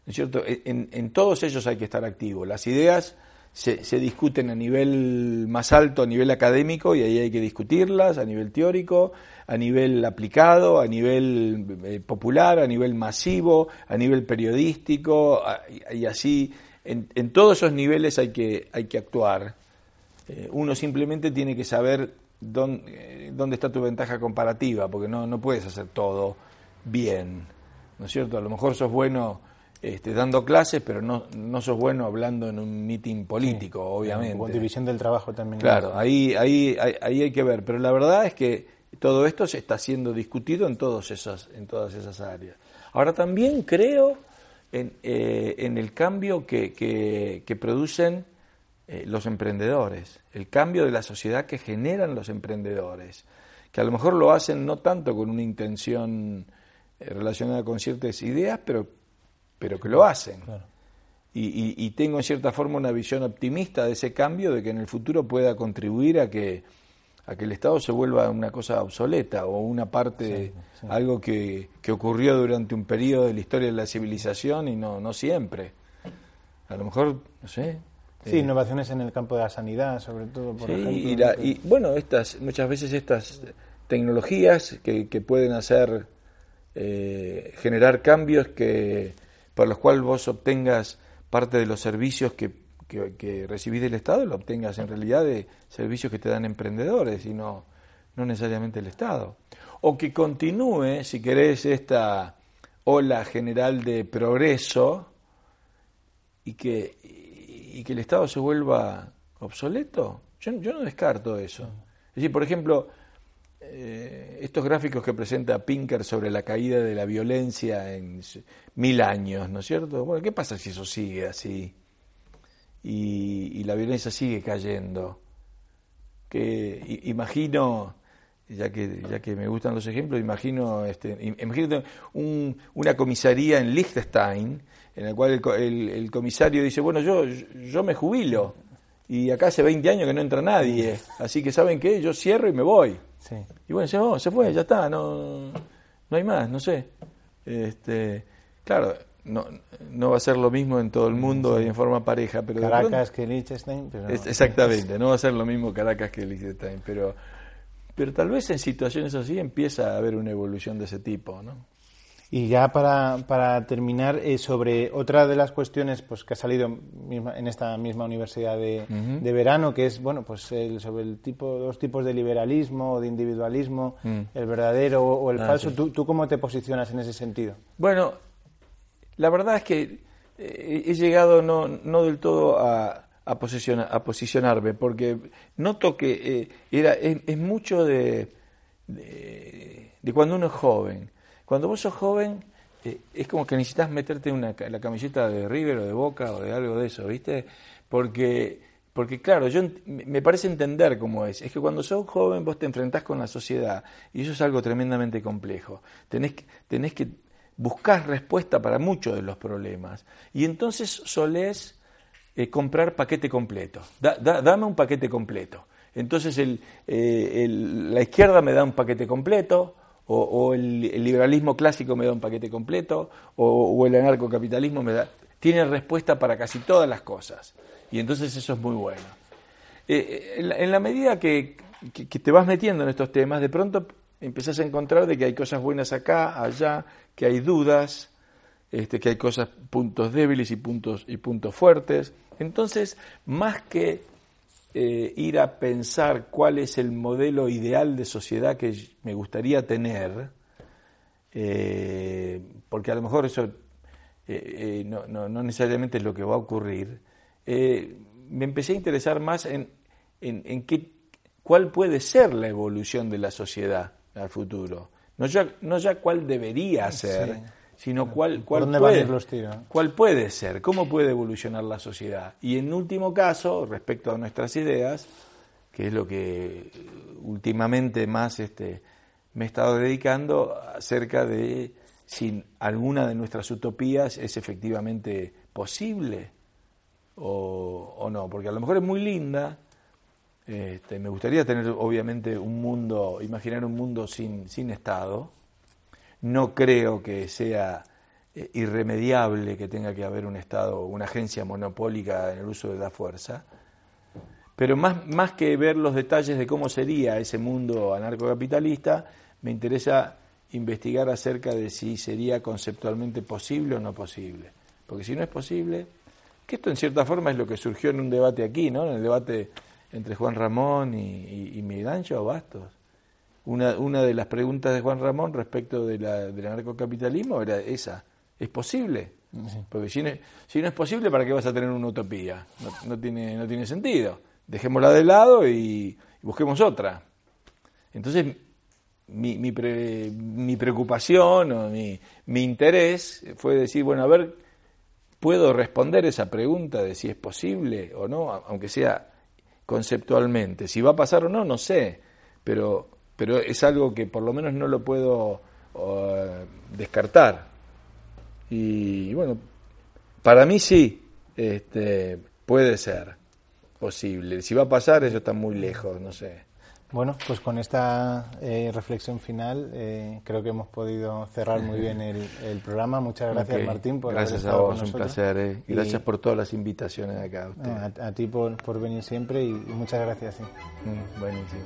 ¿no es cierto? En, todos ellos hay que estar activo. Las ideas se, se, discuten a nivel más alto, a nivel académico, y ahí hay que discutirlas, a nivel teórico, a nivel aplicado, a nivel eh, popular, a nivel masivo, a nivel periodístico, y, así. En, en, todos esos niveles hay que, hay que actuar. Eh, uno simplemente tiene que saber dónde, está tu ventaja comparativa, porque no, no puedes hacer todo bien, ¿no es cierto? A lo mejor sos bueno este, dando clases, pero no, no sos bueno hablando en un meeting político, obviamente. Con división del trabajo también. Claro, ahí, ahí, ahí, hay que ver, pero la verdad es que todo esto se está siendo discutido en, todos esas, en todas esas áreas. Ahora también creo en, eh, en el cambio que, que, que producen eh, los emprendedores, el cambio de la sociedad que generan los emprendedores, que a lo mejor lo hacen no tanto con una intención eh, relacionada con ciertas ideas, pero, pero que lo hacen. Y, tengo en cierta forma una visión optimista de ese cambio, de que en el futuro pueda contribuir a que, a que el Estado se vuelva una cosa obsoleta o una parte, algo que, que ocurrió durante un periodo de la historia de la civilización y no, no siempre. A lo mejor, no sé, Sí, innovaciones en el campo de la sanidad, sobre todo, por ejemplo. Y, bueno, estas, muchas veces estas tecnologías que, pueden hacer, eh, generar cambios que, por los cuales vos obtengas parte de los servicios que, que, recibís del Estado, lo obtengas en realidad de servicios que te dan emprendedores y no, no necesariamente el Estado. O que continúe, si querés, esta ola general de progreso y que y que el Estado se vuelva obsoleto, yo, no descarto eso. Es decir, por ejemplo, eh, estos gráficos que presenta Pinker sobre la caída de la violencia en mil años, ¿no es cierto? Bueno, ¿qué pasa si eso sigue así? Y, la violencia sigue cayendo. Que imagino, ya que, ya que me gustan los ejemplos, imagino, este, imagínate una comisaría en Liechtenstein en el cual el, comisario dice, bueno, yo, yo me jubilo y acá hace 20 años que no entra nadie, así que ¿saben qué? Yo cierro y me voy. Y bueno, se, oh, se fue, ya está, no, no hay más, no sé. Este, claro, no, no va a ser lo mismo en todo el mundo y en forma pareja. pero Caracas que Liechtenstein. exactamente, no va a ser lo mismo Caracas que Liechtenstein, pero, pero tal vez en situaciones así empieza a haber una evolución de ese tipo, ¿no? Y ya para, para terminar, eh, sobre otra de las cuestiones pues, que ha salido en esta misma universidad de, de verano, que es bueno pues el, sobre el tipo, dos tipos de liberalismo o de individualismo, mm. el verdadero o el ah, falso. ¿Tú, ¿Tú cómo te posicionas en ese sentido? Bueno, la verdad es que eh, he llegado no, no del todo a, a, posicionar, a posicionarme, porque noto que eh, era, es, mucho de, de, de cuando uno es joven cuando vos sos joven, eh, es como que necesitas meterte una, la camiseta de River o de Boca o de algo de eso, ¿viste? Porque, porque claro, yo me parece entender cómo es. Es que cuando sos joven vos te enfrentás con la sociedad y eso es algo tremendamente complejo. Tenés que, tenés que buscar respuesta para muchos de los problemas. Y entonces solés eh, comprar paquete completo. dame un paquete completo. Entonces eh, la izquierda me da un paquete completo, o, el, liberalismo clásico me da un paquete completo, o, el anarcocapitalismo me da... Tiene respuesta para casi todas las cosas. Y entonces eso es muy bueno. Eh, eh, en, la, medida que, te vas metiendo en estos temas, de pronto empezás a encontrar de que hay cosas buenas acá, allá, que hay dudas, este, que hay cosas, puntos débiles y puntos, y puntos fuertes. Entonces, más que eh, ir a pensar cuál es el modelo ideal de sociedad que me gustaría tener, eh, porque a lo mejor eso eh, no, no, necesariamente es lo que va a ocurrir, me empecé a interesar más en, en, qué, cuál puede ser la evolución de la sociedad al futuro. No ya, no ya cuál debería ser, sino cuál, cuál, puede, los tiros? cuál puede ser, cómo puede evolucionar la sociedad. Y en último caso, respecto a nuestras ideas, que es lo que últimamente más este, me he estado dedicando, acerca de si alguna de nuestras utopías es efectivamente posible o, o no, porque a lo mejor es muy linda, este, me gustaría tener, obviamente, un mundo, imaginar un mundo sin, sin Estado. No creo que sea eh, irremediable que tenga que haber un Estado, una agencia monopólica en el uso de la fuerza. Pero más, más que ver los detalles de cómo sería ese mundo anarcocapitalista, me interesa investigar acerca de si sería conceptualmente posible o no posible. Porque si no es posible, que esto en cierta forma es lo que surgió en un debate aquí, ¿no? En el debate entre Juan Ramón y, y, Miguel Ancho Bastos. Una, una de las preguntas de Juan Ramón respecto de la, del anarcocapitalismo era esa, ¿es posible? Porque si no, si no, es posible, ¿para qué vas a tener una utopía? No, tiene, no tiene sentido. Dejémosla de lado y, busquemos otra. Entonces, mi, mi, mi preocupación o mi, mi interés fue decir, bueno, a ver, ¿puedo responder esa pregunta de si es posible o no, aunque sea conceptualmente. Si va a pasar o no, no sé, pero, pero es algo que por lo menos no lo puedo descartar. Y, bueno, para mí sí, este, puede ser posible. Si va a pasar, eso está muy lejos, no sé. Bueno, pues con esta eh, reflexión final eh, creo que hemos podido cerrar muy bien el, programa. Muchas gracias, Martín, por Gracias a vos, un placer. Eh. Y gracias por todas las invitaciones acá. A, a, ti por, por, venir siempre y, muchas gracias. Sí. Mm, buenísimo.